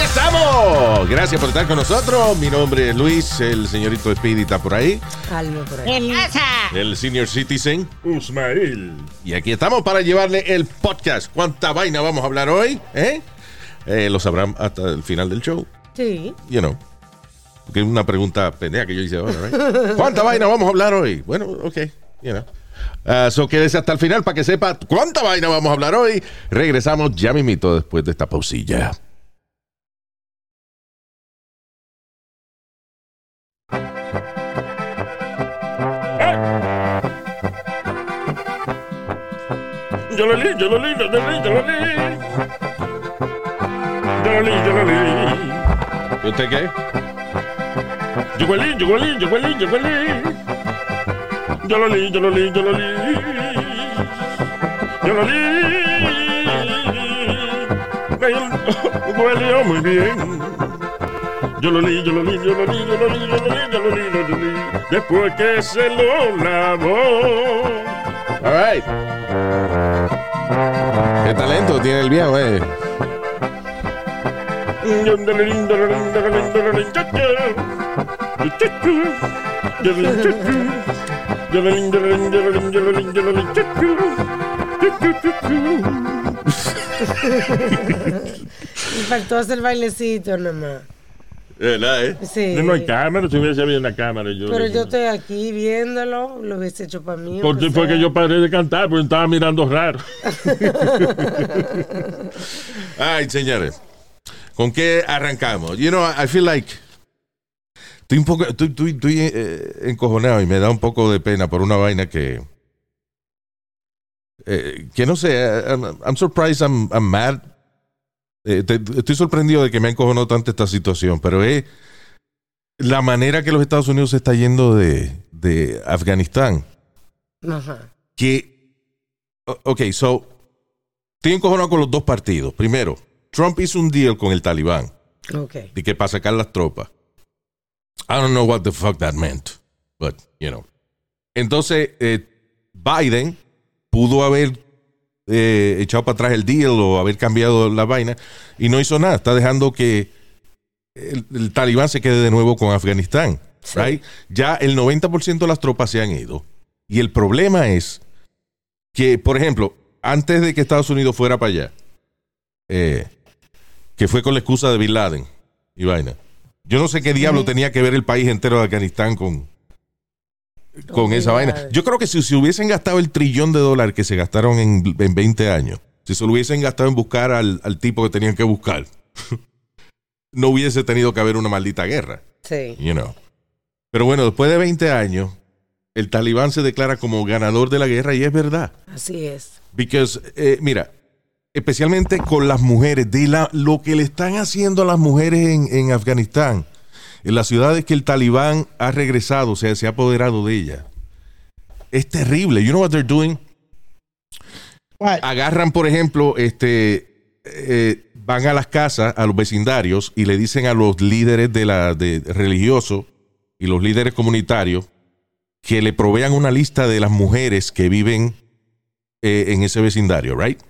Aquí estamos. Gracias por estar con nosotros. Mi nombre es Luis, el señorito Speedy está por ahí, Algo por ahí. el senior citizen, Usmail. Y aquí estamos para llevarle el podcast. ¿Cuánta vaina vamos a hablar hoy? ¿Eh? Eh, lo sabrán hasta el final del show, Sí. you know. Porque es una pregunta pendeja que yo hice ahora, right? ¿Cuánta vaina vamos a hablar hoy? Bueno, ok, you know. Ah, so quédese hasta el final para que sepa cuánta vaina vamos a hablar hoy. Regresamos ya mismito después de esta pausilla. Li, yo lo li. Yo lo li, yo lo li, yo lo li. Yo lo li. Me huele muy bien. Yo lo li, yo lo li, yo lo li, yo lo li, yo lo li, yo lo li, yo lo li. Después que se lo lavó. All right. ¿Qué talento tiene el viejo, eh? Me faltó hacer bailecito nomás. ¿Verdad, eh? Sí. No hay cámara, si hubiese habido una cámara. Yo Pero yo estoy aquí viéndolo, lo hubiese hecho para mí. ¿Por aunque fue que yo paré de cantar? Porque estaba mirando raro. Ay, señores. ¿Con qué arrancamos? You know, I feel like. Estoy un poco. Estoy, estoy- estoy, eh, encojonado y me da un poco de pena por una vaina que. eh, que no sé. I'm, I'm surprised, I'm, I'm mad. Eh, te- estoy sorprendido de que me encojonó tanto esta situación, pero es la manera que los Estados Unidos se está yendo de, de Afganistán. Ajá. que, ok, so, estoy encojonado con los dos partidos. Primero, Trump hizo un deal con el talibán Ok. de que para sacar las tropas. I don't know what the fuck that meant, but, you know. Entonces, eh, Biden pudo haber eh, echado para atrás el deal o haber cambiado la vaina y no hizo nada. Está dejando que el, el talibán se quede de nuevo con Afganistán. right? Ya el 90% de las tropas se han ido. Y el problema es que, por ejemplo, antes de que Estados Unidos fuera para allá, eh, que fue con la excusa de Bin Laden y vaina. Yo no sé qué diablo tenía que ver el país entero de Afganistán con, con esa vaina. Yo creo que si se hubiesen gastado el trillón de dólares que se gastaron en, en 20 años, si se lo hubiesen gastado en buscar al, al tipo que tenían que buscar, no hubiese tenido que haber una maldita guerra. Sí. You know. Pero bueno, después de 20 años, el talibán se declara como ganador de la guerra y es verdad. Así es. Because, eh, mira, especialmente con las mujeres, de la, lo que le están haciendo a las mujeres en, en Afganistán, en las ciudades que el talibán ha regresado, o sea, se ha apoderado de ellas. Es terrible. You know what they're doing? Agarran, por ejemplo, este, eh, van a las casas, a los vecindarios y le dicen a los líderes de la de religiosos y los líderes comunitarios que le provean una lista de las mujeres que viven eh, en ese vecindario, right?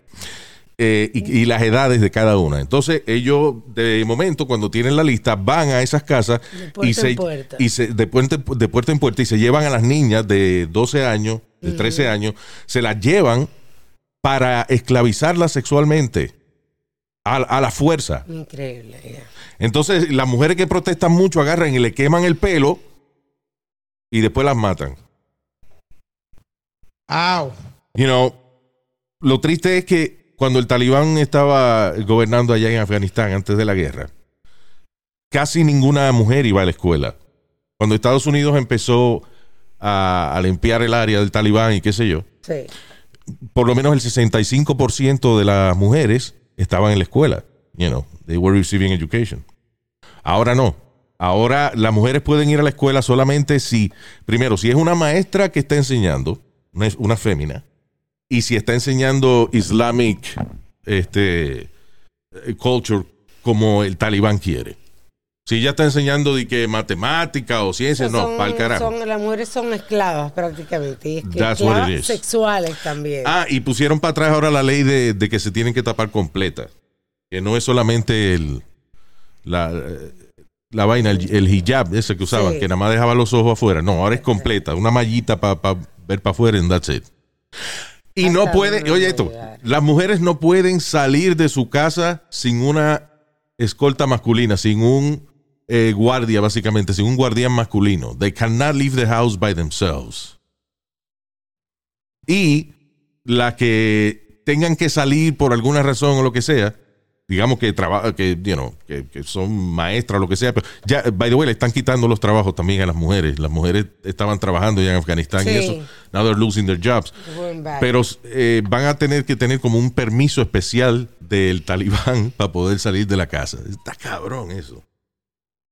Eh, y, y las edades de cada una. Entonces, ellos, de momento, cuando tienen la lista, van a esas casas De puerta y se, en puerta. y se de, puerta, de puerta en puerta y se llevan a las niñas de 12 años, de 13 años, se las llevan para esclavizarlas sexualmente a, a la fuerza. Increíble. ya. Entonces, las mujeres que protestan mucho agarran y le queman el pelo y después las matan. Au. You know, lo triste es que cuando el talibán estaba gobernando allá en Afganistán antes de la guerra, casi ninguna mujer iba a la escuela. Cuando Estados Unidos empezó a, a limpiar el área del talibán y qué sé yo, Sí. por lo menos el 65% de las mujeres estaban en la escuela. You know, they were receiving education. Ahora no. Ahora las mujeres pueden ir a la escuela solamente si, primero, si es una maestra que está enseñando, una, una fémina, y si está enseñando Islamic este, eh, culture como el talibán quiere. Si ella está enseñando de que matemática o ciencia, no, Son- para el carajo. son- las mujeres son esclavas prácticamente. Y es que That's what it esclavas sexuales también. Ah, y pusieron para atrás ahora la ley de, de que se tienen que tapar completa. Que no es solamente el, la, eh, la vaina, el, el hijab ese que usaban, Sí. que nada más dejaba los ojos afuera. No, ahora es completa, una mallita para ver para afuera and that's it. Y no Hasta dónde oye esto, las mujeres no pueden salir de su casa sin una escolta masculina, sin un eh, guardia, básicamente, sin un guardián masculino. They cannot leave the house by themselves. Y las que tengan que salir por alguna razón o lo que sea, digamos que trabaja, que, you know, que, que son maestras o lo que sea, pero ya, by the way, le están quitando los trabajos también a las mujeres. Las mujeres estaban trabajando ya en Afganistán y eso. Now they're losing their jobs. Pero eh, van a tener que tener como un permiso especial del talibán para poder salir de la casa. Está cabrón eso.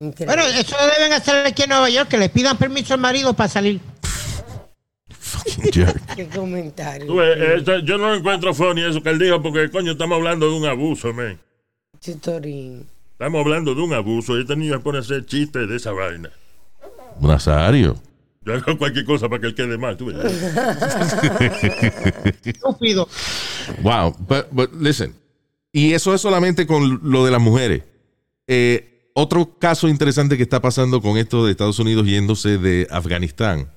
Increíble. Bueno, eso lo deben hacer aquí en Nueva York, que le pidan permiso al marido para salir. Fucking jerk. Qué comentario. Tú eh, esto- yo no encuentro funny eso que él dijo porque, coño, estamos hablando de un abuso, man. Chitorín. Estamos hablando de un abuso y este niño se pone a hacer chistes de esa vaina. Nazario. Yo hago cualquier cosa para que él quede mal, tú ves. Estúpido. Wow. But, but listen. Y eso es solamente con lo de las mujeres. Eh, otro caso interesante que está pasando con esto de Estados Unidos yéndose de Afganistán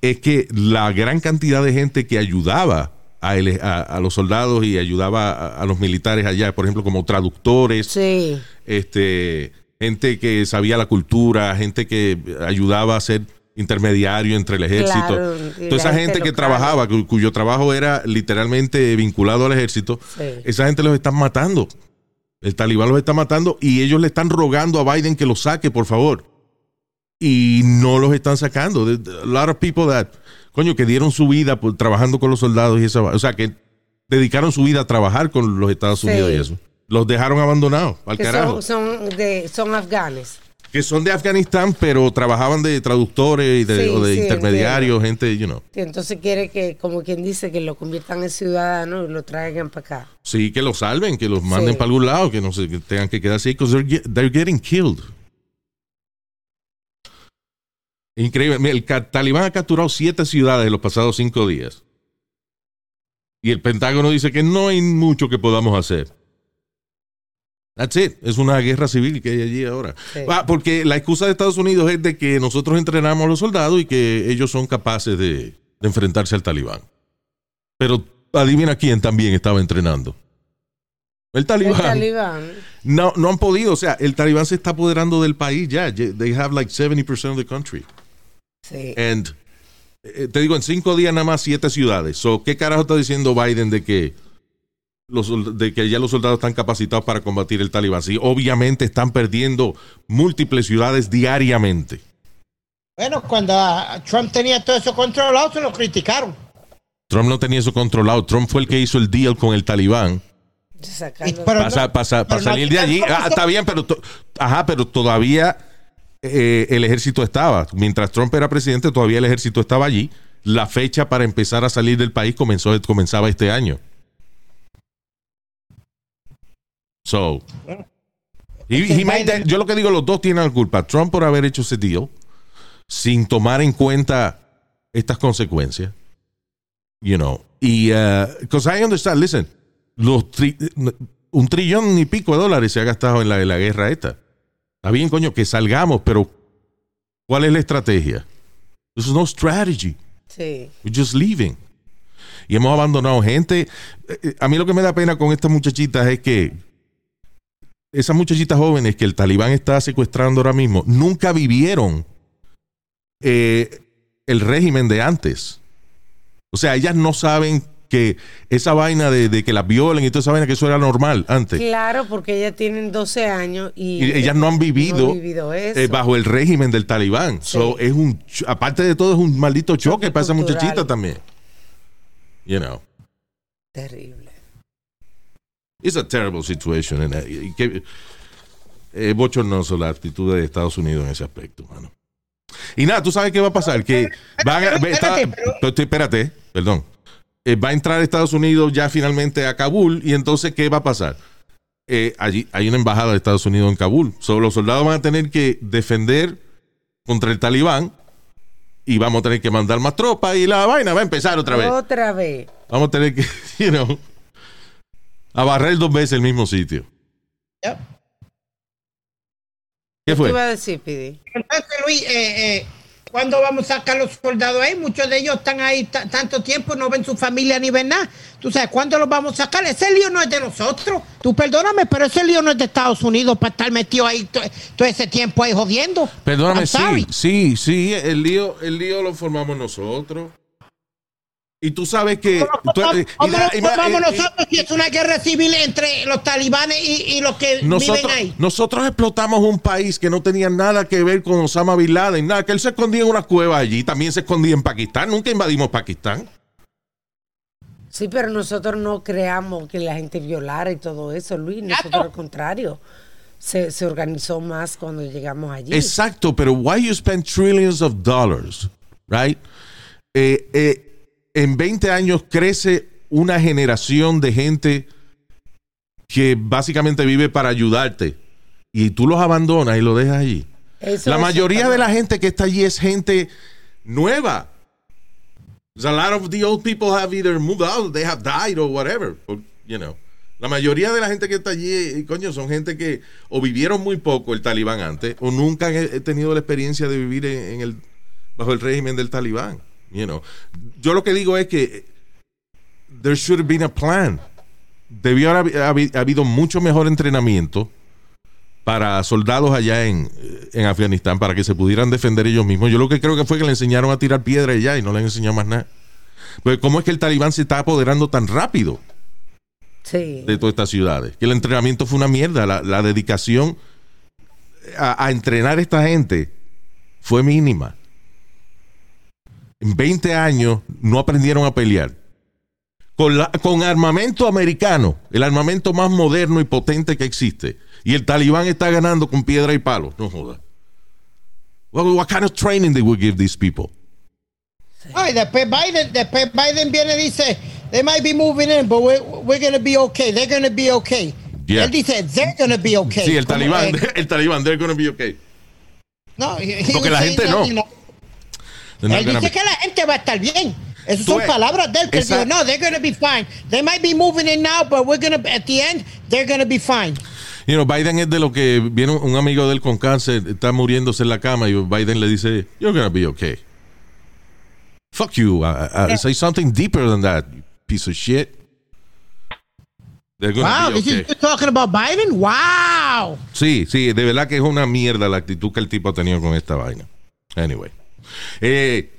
es que la gran cantidad de gente que ayudaba a, ele- a- a los soldados y ayudaba a, a los militares allá, por ejemplo, como traductores, Sí. este, gente que sabía la cultura, gente que ayudaba a ser intermediario entre el ejército. Claro, Toda esa gente gente que trabajaba, cu- cuyo trabajo era literalmente vinculado al ejército, Sí. esa gente los están matando. El talibán los está matando y ellos le están rogando a Biden que los saque, por favor. Y no los están sacando. A lot of people that, coño, que dieron su vida por, trabajando con los soldados y esa O sea, que dedicaron su vida a trabajar con los Estados Sí. Unidos y eso. Los dejaron abandonados, al Que carajo. son, son, de, son afganes. Que son de Afganistán, pero trabajaban de traductores y de, Sí, o de sí, intermediarios, gente, you know. Entonces quiere que, como quien dice, que lo conviertan en ciudadano y lo traigan para acá. Sí, que los salven, que los manden para algún lado, que no se que tengan que quedarse ahí, because they're, get- they're getting killed. Increíble. Mira, el talibán ha capturado siete ciudades en los pasados cinco días. Y el Pentágono dice que no hay mucho que podamos hacer. That's it. Es una guerra civil que hay allí ahora. Sí. Ah, porque la excusa de Estados Unidos es de que nosotros entrenamos a los soldados y que ellos son capaces de, de enfrentarse al talibán. Pero adivina quién también estaba entrenando. El El talibán. talibán. No, no han podido. O sea, el talibán se está apoderando del país ya. They have like 70% of the country. Sí. And eh, te digo, en cinco días nada más siete ciudades. So, ¿Qué carajo está diciendo Biden de que, los, de que ya los soldados están capacitados para combatir el talibán? Sí, obviamente están perdiendo múltiples ciudades diariamente. Bueno, cuando ah, Trump tenía todo eso controlado, se lo criticaron. Trump no tenía eso controlado. Trump fue el que hizo el deal con el talibán para, no- pero no salir de allí. Ah, está bien, pero, to- ajá, pero todavía eh, el ejército estaba. Mientras Trump era presidente, todavía el ejército estaba allí. La fecha para empezar a salir del país comenzó, comenzaba este año. So, he- he yo lo que digo, los dos tienen la culpa. Trump por haber hecho ese deal sin tomar en cuenta estas consecuencias. You know, y, because I understand, listen, los tri- un trillón y pico de dólares se ha gastado en la, en la guerra esta. Está bien, coño, que salgamos, pero ¿cuál es la estrategia? There's no strategy. Sí. We're just leaving. Y hemos abandonado gente. Eh, eh, A mí lo que me da pena con estas muchachitas es que esas muchachitas jóvenes que el talibán está secuestrando ahora mismo nunca vivieron eh, el régimen de antes. O sea, ellas no saben que esa vaina de, de que las violen y toda esa vaina que eso era normal antes. Claro, porque ellas tienen 12 años y, Y ellas no han vivido, no han vivido eso. eh, bajo el régimen del talibán. Sí. So, es un, aparte de todo, es un maldito choque Choque para esa muchachita también. You know. Terrible. It's a terrible situation. and, uh, y que- es bochornoso la actitud de Estados Unidos en ese aspecto, mano. Y nada, tú sabes qué va a pasar, que van a, Espérate, está- pero- espérate, espérate, perdón. Eh, va a entrar Estados Unidos ya finalmente a Kabul y entonces ¿qué va a pasar? Eh, allí hay una embajada de Estados Unidos en Kabul. So, los soldados van a tener que defender contra el talibán y vamos a tener que mandar más tropas y la vaina va a empezar otra vez. Otra vez. Vamos a tener que, you know, a barrer dos veces el mismo sitio. Yep. ¿Qué ¿Qué fue? iba a decir, Pidi? Entonces, Luis, eh, eh, ¿cuándo vamos a sacar los soldados ahí? Muchos de ellos están ahí ta- tanto tiempo, no ven su familia ni ven nada. Tú sabes, ¿cuándo los vamos a sacar? Ese lío no es de nosotros. Tú perdóname, pero ese lío no es de Estados Unidos para estar metido ahí to- todo ese tiempo ahí jodiendo. Perdóname, sí, sí, sí, el lío, el lío lo formamos nosotros. Y tú sabes que... tú- ¿Cómo y cómo la- nos y la- formamos y- y- nosotros si es una guerra civil entre los talibanes y, y los que nosotros, viven ahí? nosotros explotamos un país que no tenía nada que ver con Osama Bin Laden, nada, que él se escondía en una cueva allí, también se escondía en Pakistán, nunca invadimos Pakistán. Sí, pero nosotros no creamos que la gente violara y todo eso, Luis. Nosotros al contrario. Se, se organizó más cuando llegamos allí. Exacto, pero why you spend trillions of dollars, right? Eh, eh, en 20 años crece una generación de gente que básicamente vive para ayudarte y tú los abandonas y los dejas allí. Eso la mayoría de la gente que está allí es gente nueva. A lot of the old people have either moved out, they have died or whatever, or, you know. La mayoría de la gente que está allí, eh, coño, son gente que o vivieron muy poco el talibán antes o nunca han eh, tenido la experiencia de vivir en, en el bajo el régimen del talibán, you know. Yo lo que digo es que there should have been a plan. Debió haber habi- habido mucho mejor entrenamiento para soldados allá en, en Afganistán para que se pudieran defender ellos mismos. Yo lo que creo que fue que le enseñaron a tirar piedra allá y no le han enseñado más nada. Pues cómo es que el talibán se está apoderando tan rápido Sí. de todas estas ciudades. Que el entrenamiento fue una mierda. La, la dedicación a, a entrenar a esta gente fue mínima. En 20 años no aprendieron a pelear. Con, la- con armamento americano, el armamento más moderno y potente que existe. Y el talibán está ganando con piedra y palo. No joda. What, what kind of training they would give these people? Ay, después Biden, después Biden viene y dice, they might be moving in, but we're, we're going to be okay. They're going to be okay. Yeah. Él dice, they're going to be okay. Sí, el talibán, eh, el talibán, they're gonna be okay. no, he- he Porque la gente no. you know, They're not Él dice be- que la gente va a estar bien. Esas son ves, palabras de él. Que dijo, no, they're going to be fine. They might be moving in now, but we're going to, at the end, they're going to be fine. You know, Biden es de lo que viene un- amigo de él con cáncer, está muriéndose en la cama y Biden le dice, You're gonna be okay. Fuck you. uh, uh, Say something deeper than that, you piece of shit. Wow, be this is okay. talking about Biden? Wow. Sí, sí, de verdad que es una mierda la actitud que el tipo ha tenido con esta vaina. Anyway. Eh,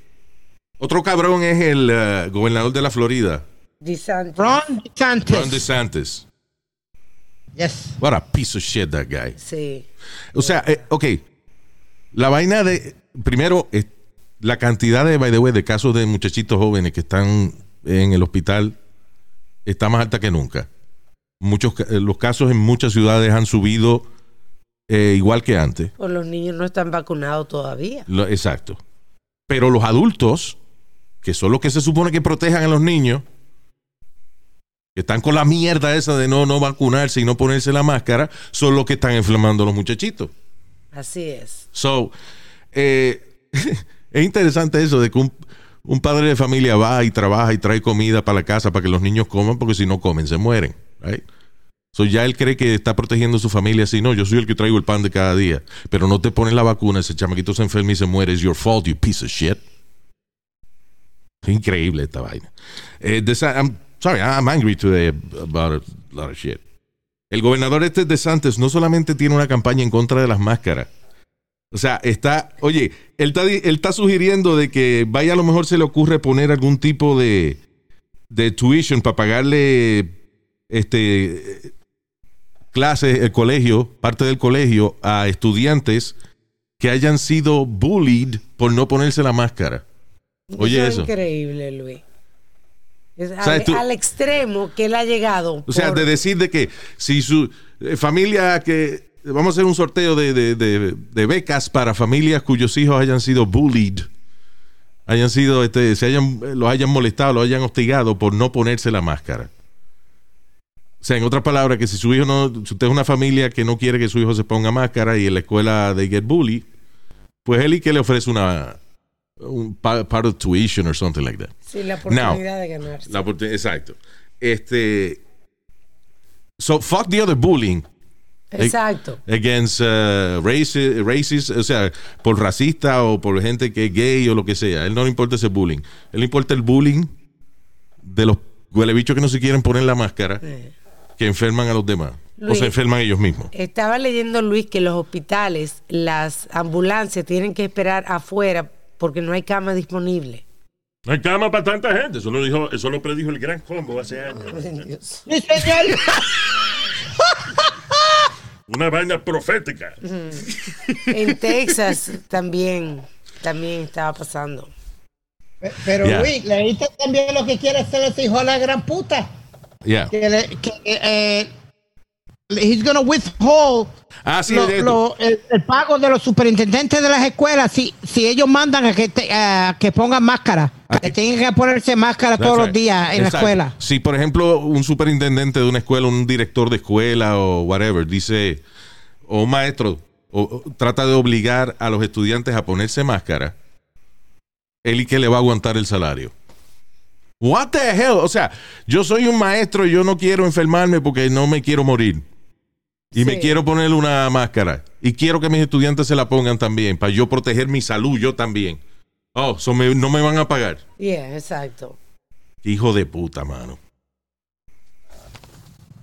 otro cabrón es el uh, gobernador de la Florida, DeSantis. Ron DeSantis. Ron DeSantis. Yes. What a piece of shit that guy. Sí. O sea, eh, ok. La vaina de. Primero, eh, la cantidad de, by the way, de casos de muchachitos jóvenes que están en el hospital está más alta que nunca. Muchos, los casos en muchas ciudades han subido eh, igual que antes. Pues los niños no están vacunados todavía. Lo- exacto. Pero los adultos, que son los que se supone que protejan a los niños, que están con la mierda esa de no, no vacunarse y no ponerse la máscara, son los que están inflamando a los muchachitos. Así es. So, eh, es interesante eso de que un, un padre de familia va y trabaja y trae comida para la casa para que los niños coman, porque si no comen se mueren. Right? So, ya él cree que está protegiendo a su familia. Si no, yo soy el que traigo el pan de cada día, pero no te pones la vacuna, ese chamaquito se enferma y se muere. It's your fault, you piece of shit. Increíble esta vaina. Eh, Desa- I'm sorry, I'm angry today about a lot of shit. El gobernador este de Santos no solamente tiene una campaña en contra de las máscaras, o sea, está, oye, él está, él está sugiriendo de que vaya a lo mejor se le ocurre poner algún tipo de, de tuition para pagarle este clases, el colegio, parte del colegio, a estudiantes que hayan sido bullied por no ponerse la máscara. Oye, es eso. increíble, Luis. Es al, tú- al extremo que él ha llegado. O sea, de decir de que si su eh, familia que vamos a hacer un sorteo de, de- de- de becas para familias cuyos hijos hayan sido bullied, hayan sido, este, se hayan, los hayan molestado, los hayan hostigado por no ponerse la máscara. O sea, en otras palabras, que si su hijo no, si usted es una familia que no quiere que su hijo se ponga máscara y en la escuela they get bullied, pues él y que le ofrece una un pa- part of tuition or something like that. Sí, la oportunidad de ganarse. La oportun- exacto. Este. So fuck the other bullying Exacto. against uh, raci- racist, o sea, por racista o por gente que es gay o lo que sea. A él no le importa ese bullying. A él le importa el bullying de los huelebichos que no se quieren poner la máscara, que enferman a los demás. O se enferman ellos mismos. Estaba leyendo Luis que los hospitales, las ambulancias tienen que esperar afuera porque no hay cama disponible. No hay cama para tanta gente. Eso lo, dijo, eso lo predijo el gran combo hace años. Sí, señor. Una vaina profética. En Texas también, también estaba pasando. Pero Yeah. Luis, leíste también lo que quiere hacer ese hijo de la gran puta. Yeah. Que, le, que eh, he's gonna withhold Ah, sí, lo- de- lo- el, el pago de los superintendentes de las escuelas si, si ellos mandan a que, te- a que pongan máscara. Que tienen que ponerse máscara todos los días en la escuela. Si, por ejemplo, un superintendente de una escuela, un director de escuela o whatever, dice, o un maestro, o, o trata de obligar a los estudiantes a ponerse máscara, él y que le va a aguantar el salario. What the hell? O sea, yo soy un maestro y yo no quiero enfermarme porque no me quiero morir. Y me quiero poner una máscara. Y quiero que mis estudiantes se la pongan también, para yo proteger mi salud, yo también. Oh, so me- no me van a pagar. Yeah, exacto. Hijo de puta, mano.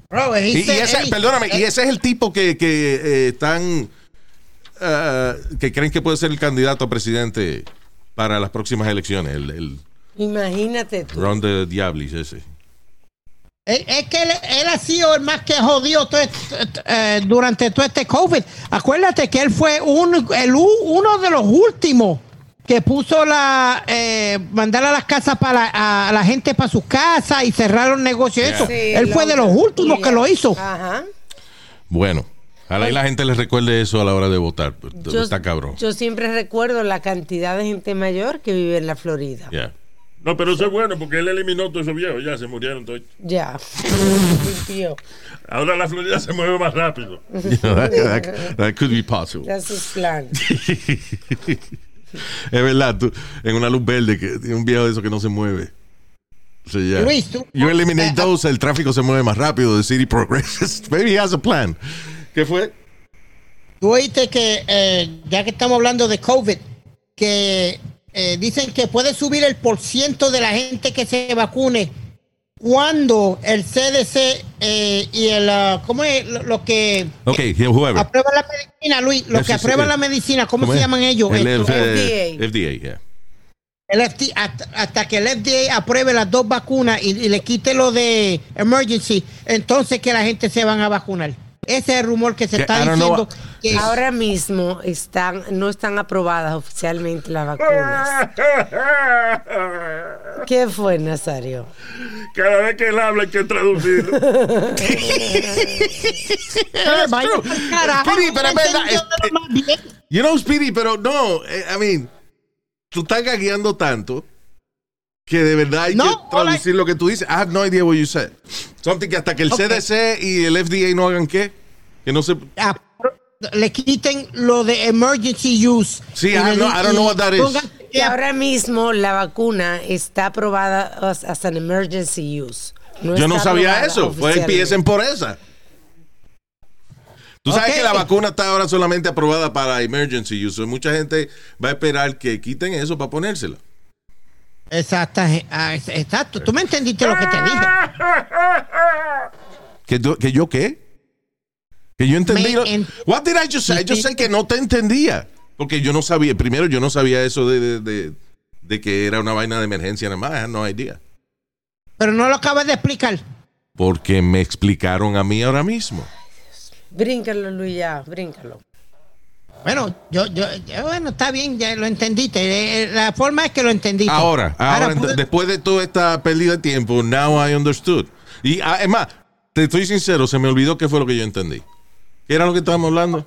Bro, Y, y ese, perdóname, y ese es el tipo que, que eh, están ah, que creen que puede ser el candidato a presidente para las próximas elecciones, el, el Imagínate tú. Ron de Diablis ese. Es, es que él, él ha sido el más que jodió todo este- eh, durante todo este COVID. Acuérdate que él fue un, el, u- uno de los últimos que puso la eh, mandar a las casas para la- a, la gente para sus casas y cerrar los negocios. y Yeah. Eso. Sí, él fue de los últimos que lo hizo. Ajá. Bueno, ojalá y la gente les recuerde eso a la hora de votar. Yo, Está cabrón. yo siempre recuerdo la cantidad de gente mayor que vive en la Florida. Yeah. No, pero eso es bueno porque él eliminó todos esos viejos. Ya se murieron todos. Ya. Ahora la Florida se mueve más rápido. that, that- that could be possible. that's his plan. Es verdad, tú, en una luz verde, que tiene un viejo de eso que no se mueve. So, yeah. Luis, tú- You eliminate those, el tráfico se mueve más rápido, the city progresses. Maybe he has a plan. ¿Qué fue? Tú oíste que, eh, ya que estamos hablando de COVID, que eh, dicen que puede subir el porciento de la gente que se vacune cuando el CDC eh, y el, ah, ¿cómo es? Lo, lo que Ok, whoever. aprueba la medicina, Luis, los que FCC. aprueban la medicina, ¿cómo, se llaman ellos? El, F- FDA. FDA, yeah. el FD hasta, hasta que el FDA apruebe las dos vacunas y, y le quite lo de emergency, entonces que la gente se van a vacunar. Ese es el rumor que se Que- está know diciendo. Que- Ahora mismo están, no están aprobadas oficialmente las vacunas. ¿Qué fue, Nazario? Cada vez que él habla hay que carajo, Speedy, pero es verdad, entendió es- de lo más bien. You know, Speedy, pero no, eh, I mean, tú estás gagueando tanto que de verdad hay No, que traducir lo que tú dices. I have no idea what you said. Something que hasta que el. CDC y el FDA no hagan qué, que no se... Ah, le quiten lo de emergency use. Sí, I le- know- I don't know what that is. Y ahora mismo la vacuna está aprobada as, as an emergency use. Yo no sabía eso. Pues empiecen por esa. Tú sabes que la vacuna está ahora solamente aprobada para emergency use. Mucha gente va a esperar que quiten eso para ponérsela. Exacto, ah, exacto. Tú me entendiste lo que te dije. ¿Que, tú- que yo qué? Que yo entendí. En- What did I just say? Yo sé que no te entendía. Porque yo no sabía. Primero, yo no sabía eso de, de, de- de que era una vaina de emergencia nada más. No idea. Pero no lo acabas de explicar. Porque me explicaron a mí ahora mismo. Bríncalo, Luis, ya, bríncalo. Bueno, yo, yo, yo- bueno, está bien, ya lo entendiste. Eh, eh, La forma es que lo entendiste. Ahora, ahora, pude- después de toda esta pérdida de tiempo, now I understood. Y ah, es más, te estoy sincero, se me olvidó qué fue lo que yo entendí. ¿Qué era lo que estábamos hablando?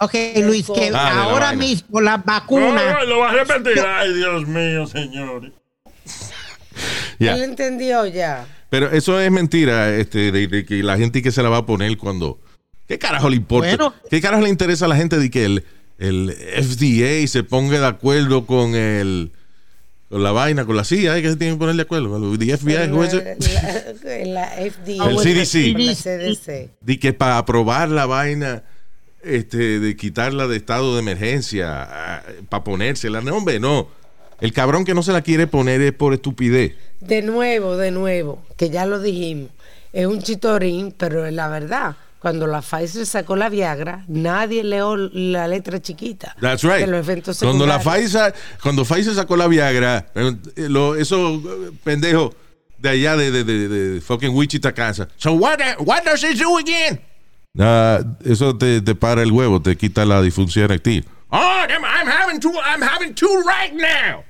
Ok, Luis, que Ah, la ahora mismo las No, vacunas. no, lo vas a repetir. Ay, Dios mío, señores. Ya. Él entendió ya. Pero eso es mentira, este, de, de que la gente que se la va a poner cuando. ¿Qué carajo le importa? Bueno. ¿Qué carajo le interesa a la gente de que el, el FDA se ponga de acuerdo con el con la vaina, con la CIA, ¿eh? que se tienen que poner de acuerdo? El. La, la, la FDA. El CDC. De que para aprobar la vaina, este, de quitarla de estado de emergencia, para ponérsela. No, hombre, no. El cabrón que no se la quiere poner es por estupidez. De nuevo, de nuevo, que ya lo dijimos. Es un chitorín, pero es la verdad. Cuando la Pfizer sacó la Viagra, nadie leó la letra chiquita. That's right. De los eventos Cuando la. Pfizer, cuando Pfizer sacó la Viagra, eh, lo- esos eh, pendejos de allá de, de, de, de fucking Wichita, Kansas. So what, uh, what does it do again? Ah, eso te, te para el huevo, te quita la disfunción eréctil. Oh, I'm, I'm having two, I'm having two right now.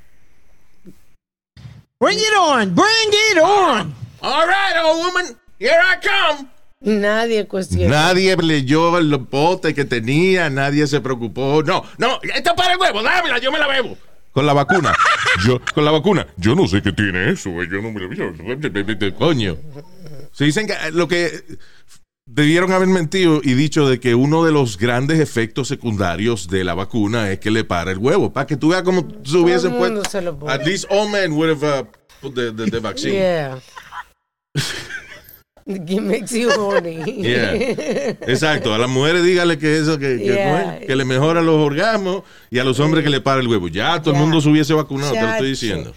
Bring it on, bring it on. All right, old woman, here I come. Nadie cuestiona. Nadie leyó el bote que tenía, nadie se preocupó. No, no, esto para el huevo, dámela, yo me la bebo. Con la vacuna. Yo, con la vacuna. Yo no sé qué tiene eso, güey, yo no me lo vi. Coño. Se dicen que eh, lo que debieron haber mentido y dicho de que uno de los grandes efectos secundarios de la vacuna es que le para el huevo. Para que tú veas cómo se hubiesen puesto. At least all men would have uh, put the, the, the vaccine. Yeah. It makes you horny. Yeah. Exacto, a las mujeres dígale que eso, que, que, Yeah. que le mejora los orgasmos y a los hombres que le para el huevo. Ya todo el mundo se hubiese vacunado, te lo estoy diciendo.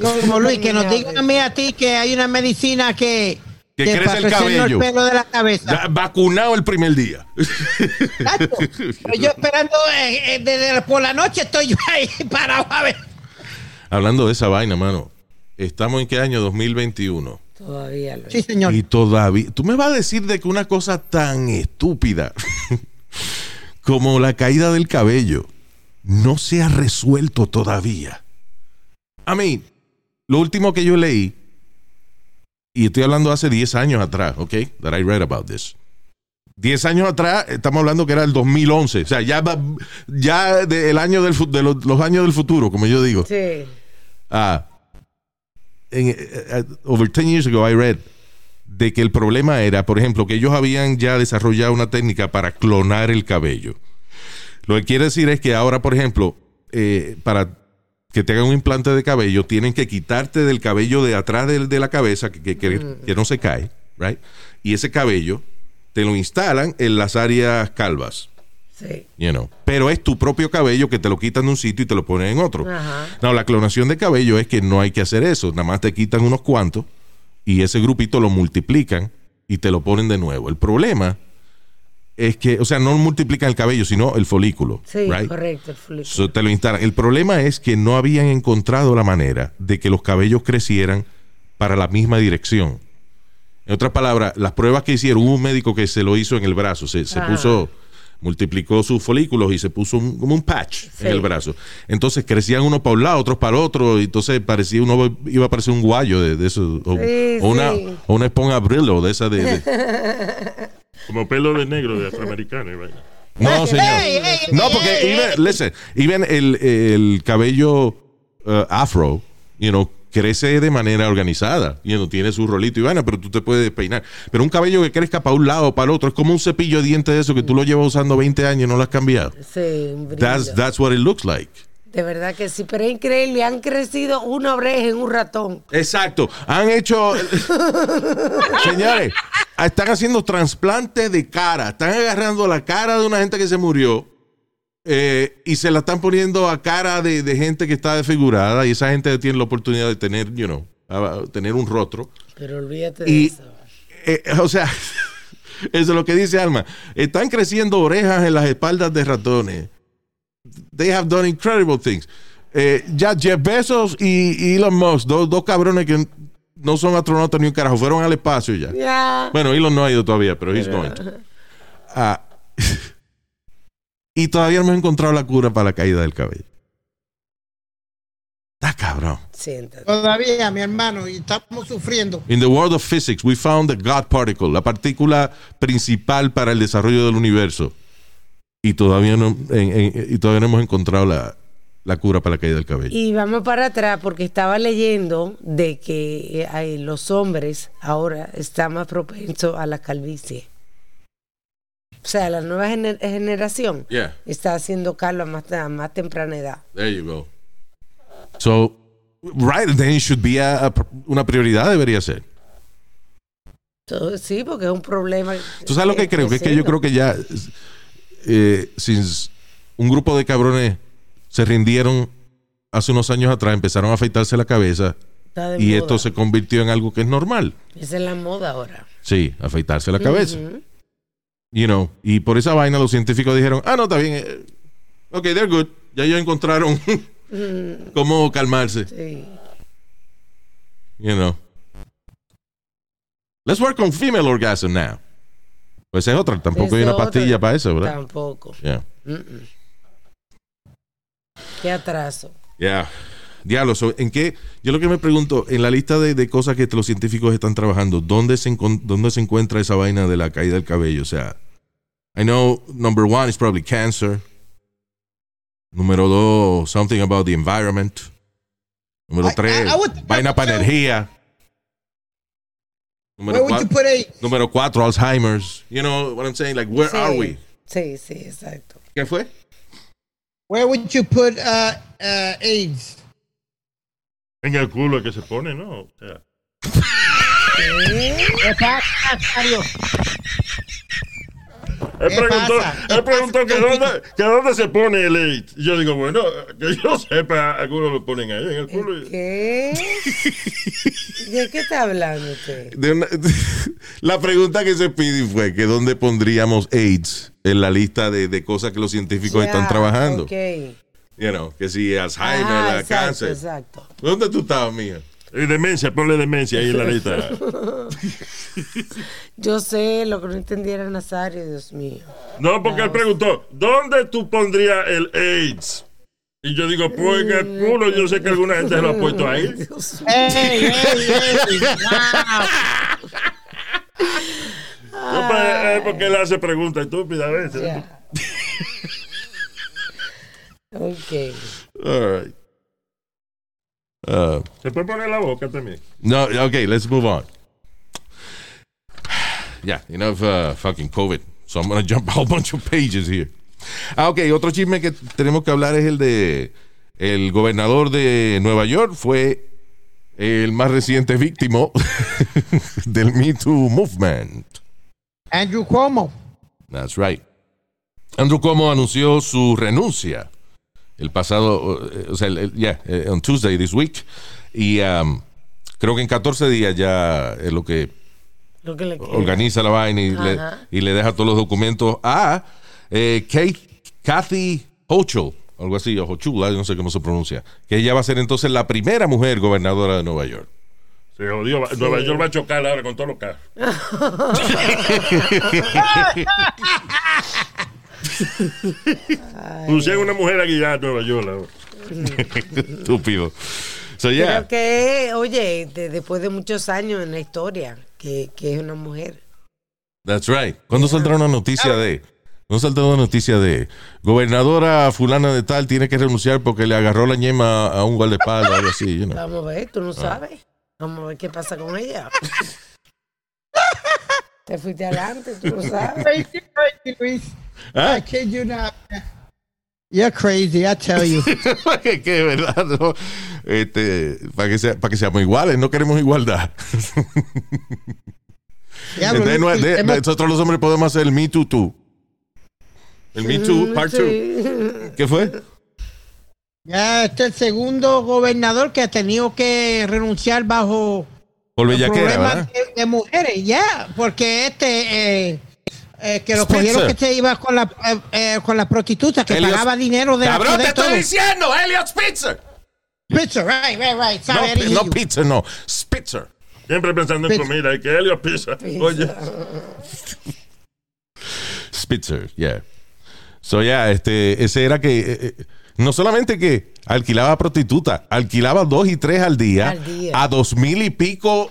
Como Luis, que nos digan a mí a ti que hay una medicina que. Que crece el cabello. el pelo de la cabeza. Ya, vacunado el primer día. Exacto. Pero yo esperando eh, eh, desde por la noche estoy yo ahí parado a ver. Hablando de esa vaina, mano. Estamos en qué año? 2021. Todavía lo Sí, señor. Y todavía. Tú me vas a decir de que una cosa tan estúpida como la caída del cabello no se ha resuelto todavía. I mean, lo último que yo leí, y estoy hablando hace 10 años atrás, ¿ok? That I read about this. 10 años atrás, estamos hablando que era el 2011. O sea, ya, ya del año del, de los, los años del futuro, como yo digo. Sí. Ah, en, eh, eh, over 10 years ago I read de que el problema era, por ejemplo, que ellos habían ya desarrollado una técnica para clonar el cabello. Lo que quiere decir es que ahora, por ejemplo, eh, para que te hagan un implante de cabello, tienen que quitarte del cabello de atrás del- de, la cabeza, que, que- que- que no se cae, right? Y ese cabello te lo instalan en las áreas calvas. Sí. You know. Pero es tu propio cabello que te lo quitan de un sitio y te lo ponen en otro. Ajá. No, la clonación de cabello es que no hay que hacer eso. Nada más te quitan unos cuantos y ese grupito lo multiplican y te lo ponen de nuevo. El problema es que, o sea, no multiplican el cabello, sino el folículo. Sí, right? correcto. el folículo. So, te lo instalan. El problema es que no habían encontrado la manera de que los cabellos crecieran para la misma dirección. En otras palabras, las pruebas que hicieron, hubo un médico que se lo hizo en el brazo, se, se puso, multiplicó sus folículos y se puso un- como un patch Sí. en el brazo. Entonces crecían unos para un lado, otros para el otro, y entonces parecía uno iba a parecer un guayo de, de eso, o, Sí, o una, sí. o una esponja Brillo de esa de, de- Como pelo de negro de afroamericano. No, señor. No, porque even, listen, even el, el cabello uh, afro, you know, crece de manera organizada. You know, tiene su rolito y vaina, pero tú te puedes peinar. Pero un cabello que crezca para un lado o para el otro es como un cepillo de dientes de eso que tú lo llevas usando 20 años y no lo has cambiado. Sí, un. That's, that's what it looks like. De verdad que sí, pero es increíble. Han crecido una oreja en un ratón. Exacto. Han hecho. Señores, están haciendo trasplantes de cara. Están agarrando la cara de una gente que se murió eh, y se la están poniendo a cara de, de gente que está desfigurada. Y esa gente tiene la oportunidad de tener, you know, a- a tener un rostro. Pero olvídate de eso. eh, o sea, eso es lo que dice Alma. Están creciendo orejas en las espaldas de ratones. They have done incredible things. Eh, ya Jeff Bezos y, Elon Musk, dos, dos cabrones que no son astronautas ni un carajo, fueron al espacio ya. Ya. Bueno, Elon no ha ido todavía, pero he's going to. y todavía no hemos encontrado la cura para la caída del cabello. Está cabrón. Siéntate. Todavía, mi hermano, y estamos sufriendo. In the world of physics, we found the God particle, la partícula principal para el desarrollo del universo. Y todavía no, en- en- y todavía no hemos encontrado la, la cura para la caída del cabello. Y vamos para atrás porque estaba leyendo de que eh, los hombres ahora están más propensos a la calvicie. O sea, la nueva gener- generación Yeah. está haciendo calvo a más, a más temprana edad. There you go. So, right, then it should be a- a- una prioridad, debería ser. Todo- sí, porque es un problema. ¿Tú sabes lo que creo? Que es que yo creo que ya, eh, since un grupo de cabrones se rindieron hace unos años atrás, empezaron a afeitarse la cabeza y moda. esto se convirtió en algo que es normal. Esa es la moda ahora. Sí, afeitarse la cabeza. Ujú. You know, y por esa vaina los científicos dijeron, ah, no, está bien. eh, ok, they're good. Ya ellos encontraron cómo calmarse. Sí. You know. Let's work on female orgasm now. Pues es otra. Tampoco Esa hay una otra. pastilla para eso, ¿verdad? Tampoco. Yeah. Mm-mm. Qué atraso. Yeah. Diablo, ¿en qué? Yo lo que me pregunto, en la lista de, de cosas que los científicos están trabajando, ¿dónde se, ¿dónde se encuentra esa vaina de la caída del cabello? O sea, I know number one is probably cancer. Número dos, something about the environment. Número I- tres, I- I would- vaina para energía. Número cuatro, Alzheimer's. You know what I'm saying? Like, where sí. are we? Sí, sí, exacto. ¿Qué fue? Where would you put uh, uh, AIDS? En el culo que se pone, ¿no? O sea, ¿Qué pasa, Nazario? él ¿Qué preguntó, él preguntó que dónde, que dónde se pone el AIDS. Y yo digo, bueno, que yo sepa, algunos lo ponen ahí en el culo. y- ¿Qué? ¿De qué está hablando usted? De una- la pregunta que se pide fue que dónde pondríamos AIDS en la lista de, de cosas que los científicos Ya, están trabajando. ok. You know, que si Alzheimer, Ajá, la exacto, cáncer. exacto. ¿Dónde tú estabas, mía? Y demencia, ponle demencia ahí en la lista. Yo sé lo que no entendiera Nazario, Dios mío. No, porque él preguntó, ¿dónde tú pondrías el AIDS? Y yo digo, pues en el culo, yo sé que alguna gente se lo ha puesto ahí. Hey, hey. Wow. No, pues, es porque él hace preguntas estúpidas a veces. Ya. ok. All right. Uh, Se puede poner la boca también. no, okay, let's move on. Yeah, enough uh, fucking COVID. So I'm going to jump a whole bunch of pages here. Ah, ok, otro chisme que tenemos que hablar es el de el gobernador de Nueva York fue el más reciente víctima del Me Too Movement. Andrew Cuomo. That's right. Andrew Cuomo anunció su renuncia el pasado, o sea, yeah, eh, on Tuesday this week. Y um, creo que en 14 días ya es lo que Lo que le queda. organiza la vaina y, le, y le deja todos los documentos a eh, Kate, Kathy Hochul, algo así, o Hochul, no sé cómo se pronuncia, que ella va a ser entonces la primera mujer gobernadora de Nueva York. Se jodió. Va- Nueva York va a chocar ahora con todos los carros. Pusieron una mujer a guiar a Nueva York ahora. Estúpido. So, yeah. Creo que, oye, de- después de muchos años en la historia, que, que es una mujer. That's right. ¿Cuándo saldrá una noticia de? No saldrá una noticia de gobernadora fulana de tal tiene que renunciar porque le agarró la ñema a un guardaespaldas o algo así, you know. Vamos a ver, Ah. tú no sabes. Vamos a ver qué pasa con ella. Te fuiste adelante, tú no sabes. Luis. ¿Ah? I kid you not. You're crazy, I tell you. que, verdad, no. Este, para que sea, para que seamos iguales, no queremos igualdad. Diablo, Entonces, no de- nosotros los hombres podemos hacer el Me Too Too. El Me Too Part 2. Sí. ¿Qué fue? Ya este es el segundo gobernador que ha tenido que renunciar bajo Por problemas de, de mujeres, ya, porque este eh, eh, que lo Spitzer. cogieron que se iba con la eh, eh, con la prostituta que Elliot- pagaba dinero de la Cabrón, te de estoy todo. diciendo, Elliot Spitzer. Spitzer, right, right, right. No, Sorry, no pizza, no. Spitzer. Siempre pensando en Pizza. comida. Y que Helio pizza. Oye, Spitzer, yeah. So, yeah, este, ese era que, eh, no solamente que alquilaba prostituta, alquilaba dos y tres al día, Al día. a dos mil y pico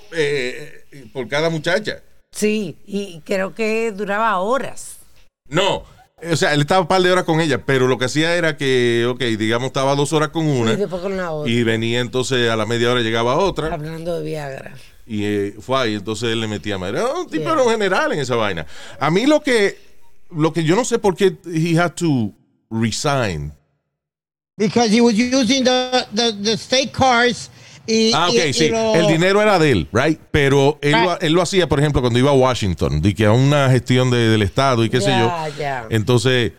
por cada muchacha. Sí, y creo que duraba horas. No, o sea, él estaba un par de horas con ella, pero lo que hacía era que, ok, digamos, estaba dos horas con una y después con la otra. y venía entonces a la media hora llegaba otra Hablando de Viagra. y eh, fue ahí, entonces él le metía madre. Era un tipo Yeah. era un general en esa vaina. A mí lo que, lo que yo no sé por qué he had to resign. Because he was using the, the, the state cars. Y, Ah, ok, y- y sí. lo- El dinero era de él, right? Pero él, lo, él lo hacía, por ejemplo, cuando iba a Washington, de que a una gestión de- del Estado y qué sé yo. Ya. Entonces,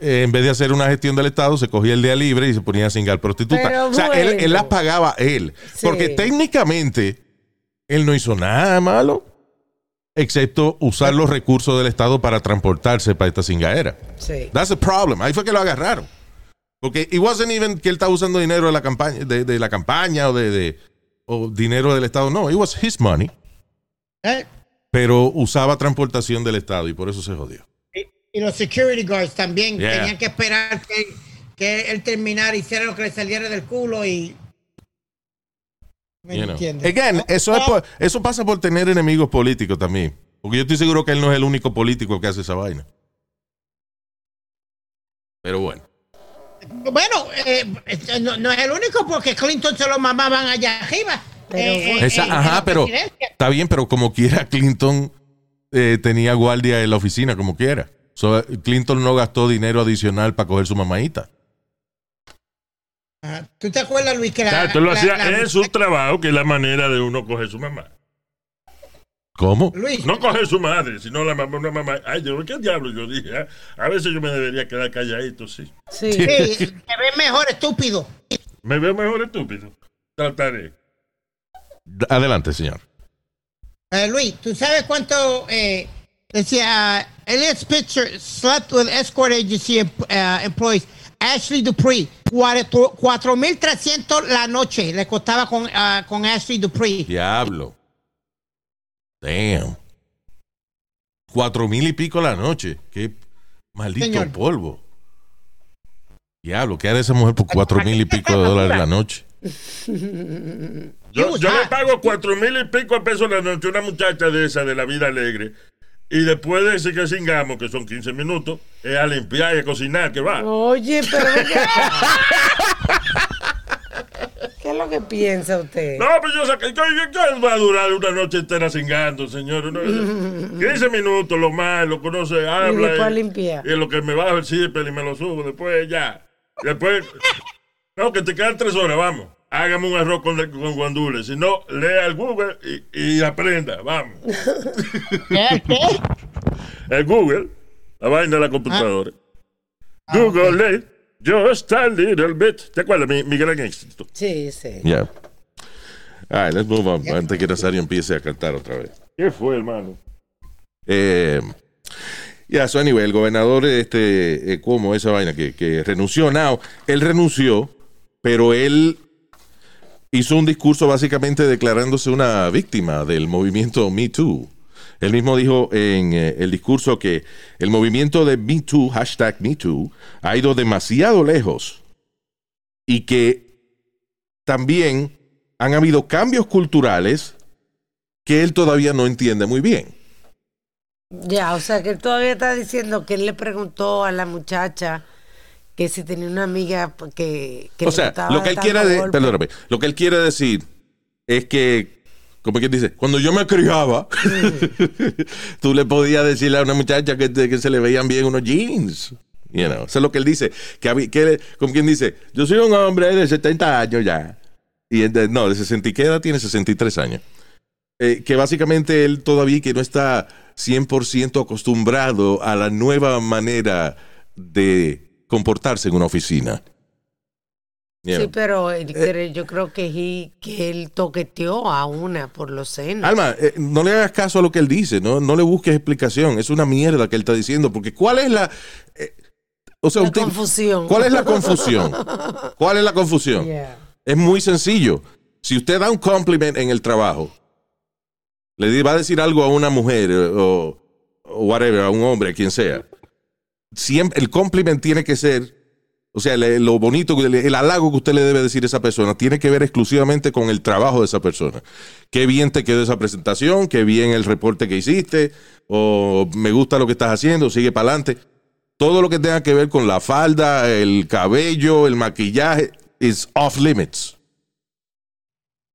eh, en vez de hacer una gestión del Estado, se cogía el día libre y se ponía a cingar prostitutas. Pero o sea, él, bueno. él las pagaba él. Sí. Porque técnicamente, él no hizo nada malo, excepto usar los recursos del Estado para transportarse para esta cingaera. Sí. That's the problem. Ahí fue que lo agarraron. Porque it wasn't even que él estaba usando dinero de la campaña, de, de la campaña o de, de- o dinero del Estado. No, it was his money. ¿eh? Pero usaba transportación del Estado y por eso se jodió. Y, y los security guards también Yeah. tenían que esperar que, que él terminara, hiciera lo que le saliera del culo y. ¿Me You know. entiendes? Again, eso, es por- eso pasa por tener enemigos políticos también. Porque yo estoy seguro que él no es el único político que hace esa vaina. Pero bueno. Bueno, eh, eh, no, no es el único porque Clinton se lo mamaban allá arriba. Pero Eh, eh, Esa- ajá, pero está bien, pero como quiera, Clinton eh, tenía guardia en la oficina, como quiera. So, Clinton no gastó dinero adicional para coger su mamadita. Ajá. ¿Tú te acuerdas, Luis, que la. Exacto, lo la- hacía la- en su trabajo, que es la manera de uno coger su mamá. ¿Cómo? Luis, No coger su madre, sino la mamá, una mamá. Ay, yo, ¿qué diablo? Yo dije, ah, a veces yo me debería quedar calladito, sí. Sí. sí, te ves mejor, estúpido. Me veo mejor estúpido. Trataré. Adelante, señor. Eh, Luis, ¿tú sabes cuánto eh, decía Elliot Spitzer slept with escort agency em- eh, employees? Ashley Dupree, 4.300 la noche le costaba con, ah, con Ashley Dupree. Diablo. Damn. Cuatro mil y pico la noche. Qué maldito Señor. polvo. Diablo, ¿qué hará esa mujer por cuatro mil y pico de dólares la noche? Yo, le pago cuatro mil y pico de pesos la noche a una muchacha de esa, de la vida alegre. Y después de ese que cingamos, que son 15 minutos, es a limpiar y a cocinar, que va. Oye, pero ven acá. ¿Qué es lo que piensa usted? No, pero yo sé que ¿qué- qué va a durar una noche entera cingando, señor. Uno- 15 minutos, lo más, lo conoce, habla. después. Y en lo que me bajo el zipper y me lo subo, después ya. Después, no, que te quedan tres horas, vamos. Hágame un arroz con, con guandules. Si no, lea el Google y, y aprenda, vamos. ¿Qué? ¿Qué? El Google, la vaina de la computadora. Ah, Google it just a little bit. ¿Te acuerdas? Mi, mi gran éxito. Sí, sí. Yeah. All right, let's move on. Antes que Nazario empiece a cantar otra vez. ¿Qué fue, hermano? Eh, ya, so anyway, el gobernador, este, eh, como esa vaina que, que renunció, now, él renunció, pero él hizo un discurso básicamente declarándose una víctima del movimiento Me Too. Él mismo dijo en eh, el discurso que el movimiento de Me Too, hashtag Me Too, ha ido demasiado lejos y que también han habido cambios culturales que él todavía no entiende muy bien. Ya, o sea que él todavía está diciendo que él le preguntó a la muchacha que si tenía una amiga que, que o sea, lo que él quiere, de- perdóname, lo que él quiere decir es que, como quien dice, cuando yo me criaba, tú le podías decirle a una muchacha que, se le veían bien unos jeans. You know, eso es lo que él dice. Que, como quien dice, yo soy un hombre de 70 años ya. Y no, de 60, y ¿qué edad tiene? 63 años. Eh, que básicamente él todavía que no está 100% acostumbrado a la nueva manera de comportarse en una oficina. You Sí, pero él Eh. cree- yo creo que, he- que él toqueteó a una por los senos. Alma, eh, no le hagas caso a lo que él dice, no, no le busques explicación. Es una mierda que él está diciendo, porque ¿cuál es la... eh, o sea, La confusión. ¿Cuál es la confusión? ¿Cuál es la confusión? Yeah. Es muy sencillo. Si usted da un compliment en el trabajo, le va a decir algo a una mujer eh, o, o whatever, a un hombre, a quien sea. Siempre, el compliment tiene que ser o sea, le- lo bonito, el, el halago que usted le debe decir a esa persona tiene que ver exclusivamente con el trabajo de esa persona. Qué bien te quedó esa presentación, qué bien el reporte que hiciste, o me gusta lo que estás haciendo, sigue para adelante. Todo lo que tenga que ver con la falda, el cabello, el maquillaje, is off limits.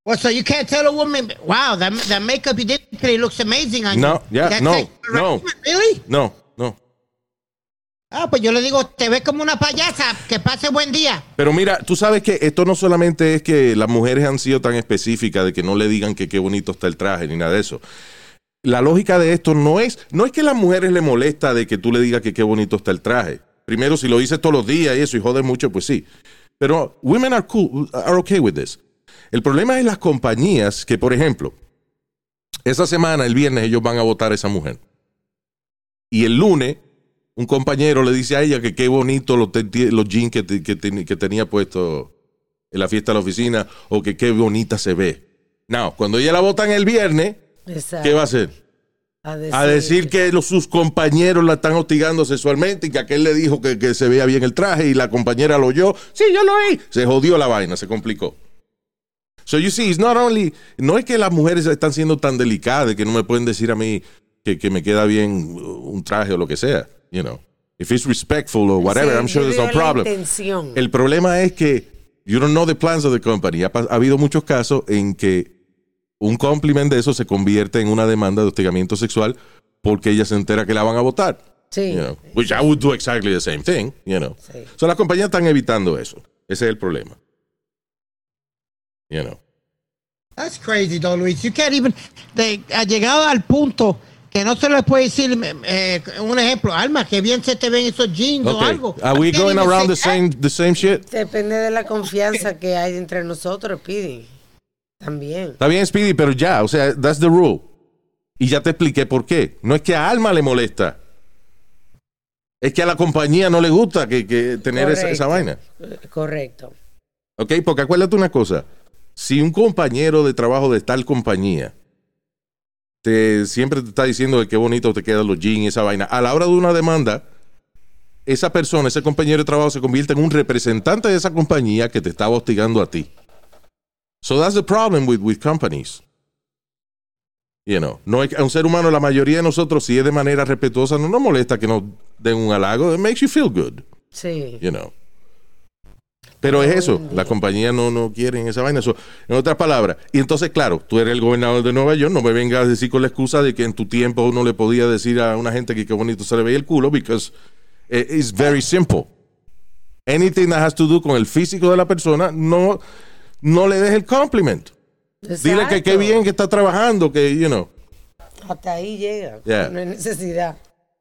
Well, so you can't tell a woman, wow, that, that makeup you did today looks amazing on No, you. yeah, That's no, like no. Really? No. Ah, pues yo le digo, te ves como una payasa, que pase buen día. Pero mira, tú sabes que esto no solamente es que las mujeres han sido tan específicas de que no le digan que qué bonito está el traje ni nada de eso. La lógica de esto no es, no es que a las mujeres le molesta de que tú le digas que qué bonito está el traje. Primero, si lo dices todos los días y eso y jodes mucho, pues sí. Pero women are cool, are okay with this. El problema es las compañías que, por ejemplo, esa semana, el viernes, ellos van a votar a esa mujer. Y el lunes, un compañero le dice a ella que qué bonito los, jeans que, te- que ten- que tenía puesto en la fiesta de la oficina o que qué bonita se ve. No, cuando ella la votan el viernes, Exacto. ¿qué va a hacer? A decir, A decir que los- sus compañeros la están hostigando sexualmente y que aquel le dijo que, que se veía bien el traje y la compañera lo oyó. Sí, yo lo oí. Se jodió la vaina, se complicó. So you see, it's not only, no es que las mujeres están siendo tan delicadas de que no me pueden decir a mí que, que me queda bien un traje o lo que sea, you know. If it's respectful or whatever, Sí, I'm sure there's no problem. intención. El problema es que you don't know the plans of the company. Ha, ha habido muchos casos en que un compliment de eso se convierte en una demanda de hostigamiento sexual porque ella se entera que la van a votar. Sí. You know, which I would do exactly the same thing, you know. Sí. So las compañías están evitando eso. Ese es el problema. You know. That's crazy, though, Luis. You can't even. De, ha llegado al punto que no se le puede decir, eh, un ejemplo, Alma, que bien se te ven esos jeans o algo. Are we going around the same the same shit? Depende de la confianza que hay entre nosotros, Pidi. También. Está bien, Speedy, pero ya, o sea, that's the rule. Y ya te expliqué por qué. No es que a Alma le molesta. Es que a la compañía no le gusta que, que tener esa, esa vaina. Correcto. ¿Ok? Porque acuérdate una cosa. Si un compañero de trabajo de tal compañía te, siempre te está diciendo que qué bonito te quedan los jeans y esa vaina, a la hora de una demanda, esa persona, ese compañero de trabajo se convierte en un representante de esa compañía que te estaba hostigando a ti. So that's the problem with, with companies. You know, no es a un ser humano, la mayoría de nosotros, si es de manera respetuosa, no nos molesta que nos den un halago. It makes you feel good Sí. you know. Pero es eso, la compañía no, no quieren esa vaina. En otras palabras, y entonces, claro, tú eres el gobernador de Nueva York, no me vengas a decir con la excusa de que en tu tiempo uno le podía decir a una gente que qué bonito se le veía el culo, because it- it's very simple. Anything that has to do con el físico de la persona, no, no le des el compliment. Dile que qué bien que está trabajando, que, you know. Hasta ahí llega. Yeah. No hay necesidad.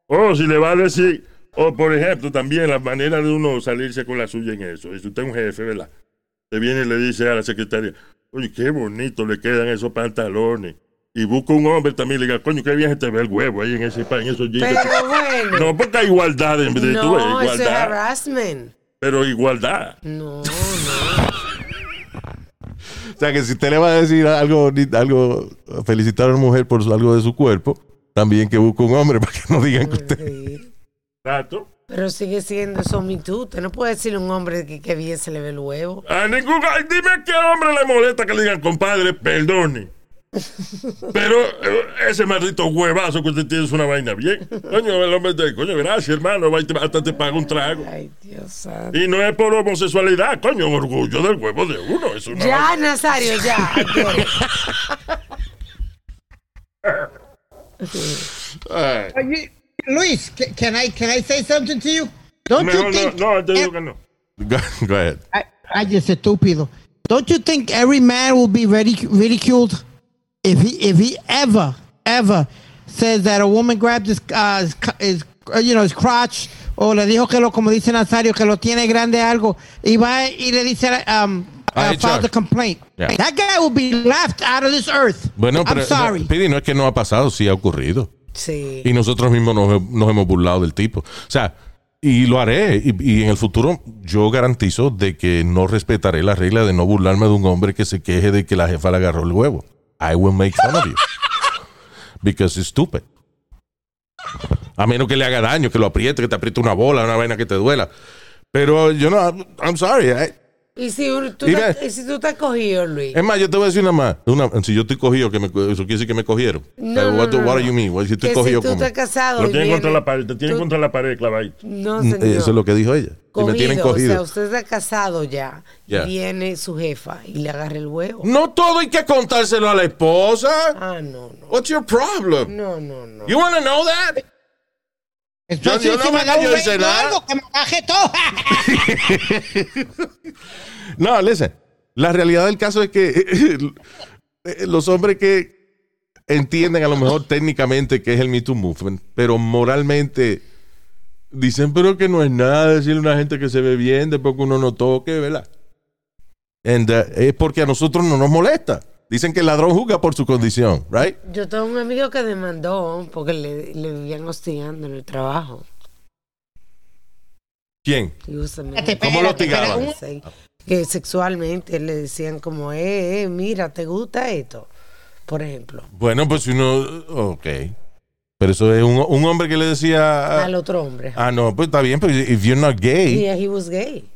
O si le va a decir, o por ejemplo, también la manera de uno salirse con la suya en eso. Si usted es un jefe, ¿verdad? Te viene y le dice a la secretaria, oye, qué bonito le quedan esos pantalones. Y busca un hombre también y le diga, coño, qué bien te ve el huevo ahí en, ese, pa- en esos jeans. Pero bueno. No, porque hay igualdad en vez de tú, No, eso es igualdad. harassment. Pero igualdad. No, no. O sea, que si usted le va a decir algo, bonito, algo, felicitar a una mujer por algo de su cuerpo, también que busque un hombre para que no digan que usted Pero sigue siendo eso mi tú. Usted no puede decirle a un hombre que, que bien se le ve el huevo. A ningún. ay, Dime a qué hombre le molesta que le digan, compadre, perdone. Pero eh, ese maldito huevazo que usted tiene es una vaina bien. Coño, el hombre te coño, gracias, hermano. Hasta te paga un trago. Ay, Dios santo. Y no es por homosexualidad, coño, orgullo del huevo de uno. Es una Ya, Nazario, ya. You- Luis, ca- can I can I say something to you? Don't Mejor you no, think? no, te digo que no. Go, go ahead. I, I just estúpido. Don't you think every man will be ridic- ridiculed if he if he ever ever says that a woman grabbed his uh, his, uh, you know his crotch o le dijo que lo como dice Nazario que lo tiene grande algo y va y le dice um Ah, uh, file HR. the complaint. Yeah. That guy will be laughed out of this earth. Bueno, I'm pero sorry. no, Pidi, no es que no ha pasado, sí ha ocurrido. Sí. Y nosotros mismos nos, hemos burlado del tipo. O sea, y lo haré. Y, en el futuro yo garantizo de que no respetaré la regla de no burlarme de un hombre que se queje de que la jefa le agarró el huevo. I will make fun of you. Because it's stupid. A menos que le haga daño, que lo apriete, que te apriete una bola, una vaina que te duela. Pero yo no, I'm- I'm sorry. I- ¿Y si, tú Dime. te, y si tú te has cogido, Luis? es más, yo te voy a decir una más. Una, si yo estoy cogido, que me, eso quiere decir que me cogieron. No, no, what, do- no, what no. do you mean? What, si estoy que cogido si tú como... estás casado Lo y tienen viene- contra la pared, te tienen tú- contra la pared clavadito. No, Mm, señor. Eso es lo que dijo ella. Si me tienen O sea, cogido. usted está casado ya. Ya. Viene su jefa y le agarra el huevo. No todo hay que contárselo a la esposa. Ah, no, no. What's your problem? No, no, no. You want to know that? Yo- yo no me me da callo un y sé beso o nada. algo, que me baje todo. No, listen. La realidad del caso es que los hombres que entienden a lo mejor técnicamente que es el Me Too Movement, pero moralmente dicen, pero que no es nada decirle a una gente que se ve bien después que uno no toque, ¿verdad? And, uh, es porque a nosotros no nos molesta. Dicen que el ladrón juzga por su condición, right? Yo tengo un amigo que demandó porque le, le vivían hostigando en el trabajo. ¿Quién? Justamente- Espérate, ¿Cómo lo hostigaban? Que sexualmente le decían como, eh, eh, mira, ¿te gusta esto? Por ejemplo, Bueno, pues si uno, ok. Pero eso es un, un hombre que le decía... al otro hombre. Ah, no, pues está bien, pero if you're not gay... Yeah, he was gay.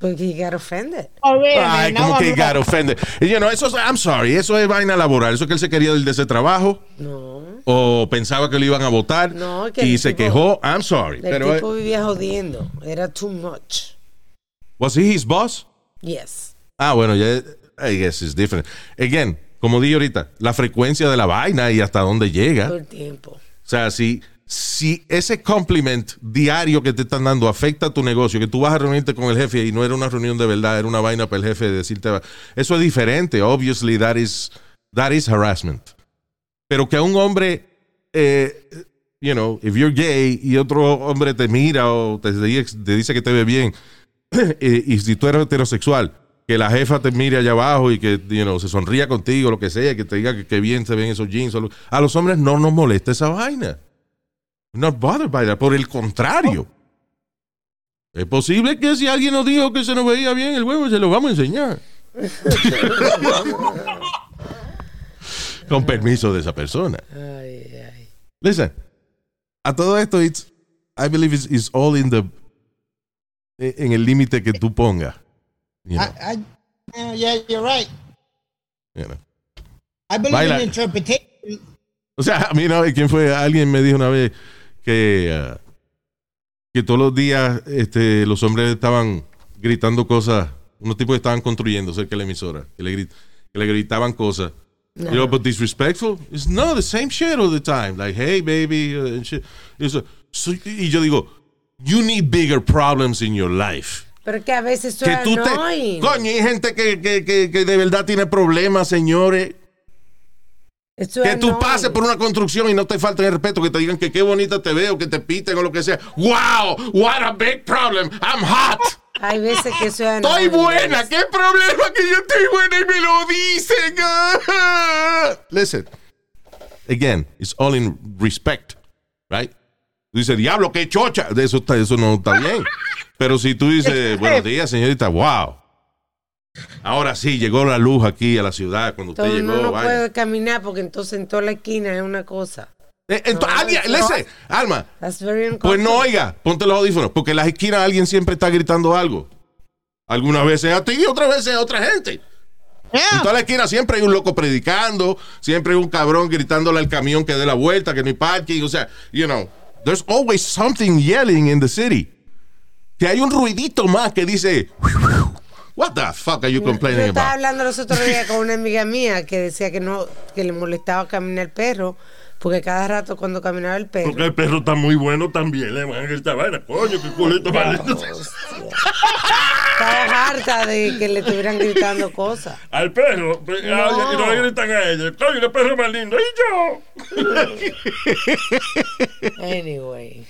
Porque he got offended. Ay, no, como que no. got offended. Y, you know, eso es, I'm sorry, eso es vaina laboral. Eso es que él se quería ir de ese trabajo No. o pensaba que lo iban a votar No, que y se tipo- quejó. I'm sorry. El Pero, tipo eh, vivía jodiendo. Era too much. ¿was he his boss? Yes. Ah, bueno, ya, I guess it's different. Again, como dije ahorita, la frecuencia de la vaina y hasta dónde llega. Todo el tiempo. O sea, si, si ese compliment diario que te están dando afecta a tu negocio, que tú vas a reunirte con el jefe y no era una reunión de verdad, era una vaina para el jefe de decirte, eso es diferente. Obviously, that is, that is harassment. Pero que a un hombre, eh, you know, if you're gay y otro hombre te mira o te, dice que te ve bien, y, y si tú eres heterosexual, que la jefa te mire allá abajo y que you know, se sonría contigo, lo que sea, que te diga que, que bien se ven esos jeans. A los hombres no nos molesta esa vaina. Not bothered by that. Por el contrario. Es posible que si alguien nos dijo que se nos veía bien el huevo, se lo vamos a enseñar. Con permiso de esa persona. Ay, ay. Listen, a todo esto, it's, I believe it's, it's all in the, en el límite que tú pongas. You know, I, I, yeah, yeah, you're right. you know. I believe Baila. in interpretation. O sea, a mí una vez, ¿quién fue? Alguien me dijo una vez que, ah, que todos los días este, los hombres estaban gritando cosas, unos tipos que estaban construyendo cerca de la emisora, que le, grit- que le gritaban cosas. You know, but disrespectful? It's no, the same shit all the time. Like, hey, baby, uh, and shit. Eso- so- y yo digo, you need bigger problems in your life. Pero que a veces Que tú te... annoying. Coño, hay gente que, que, que, que de verdad tiene problemas, señores. Que tú pases por una construcción y no te falten el respeto, que te digan que qué bonita te veo, que te piten o lo que sea. ¡Wow! ¡What a big problem! ¡I'm hot! Hay veces que eso es ¡Estoy buena! ¿Qué problema que yo estoy buena y me lo dicen? Listen. Again, it's all in respect, right? Tú dices, diablo, qué chocha. Eso, está- eso no está bien. Pero si tú dices, buenos días, señorita, wow. Ahora sí, llegó la luz aquí a la ciudad cuando usted Entonces llegó. uno no vaya. puede caminar porque entonces en toda la esquina es una cosa. Eh, ento- No, alguien, listen, Alma, That's very Pues uncomfortable. no oiga, ponte los audífonos, porque en las esquinas alguien siempre está gritando algo. Algunas veces a ti y otras veces a otra gente. En Yeah. toda la esquina siempre hay un loco predicando, siempre hay un cabrón gritándole al camión que dé la vuelta, que no hay parking. O sea, you know, there's always something yelling in the city. Que hay un ruidito más que dice, What the fuck are you Yo complaining estaba about? hablando los otros días con una amiga mía que decía que no, que le molestaba caminar el perro, porque cada rato cuando caminaba el perro, Porque el perro está muy bueno también, le van a gritar vaina. Coño, qué culito maldito. estaba harta de que le estuvieran gritando cosas. Al perro, pues, No. y no le gritan a ella. Coño, el perro más lindo. Y yo. Anyway.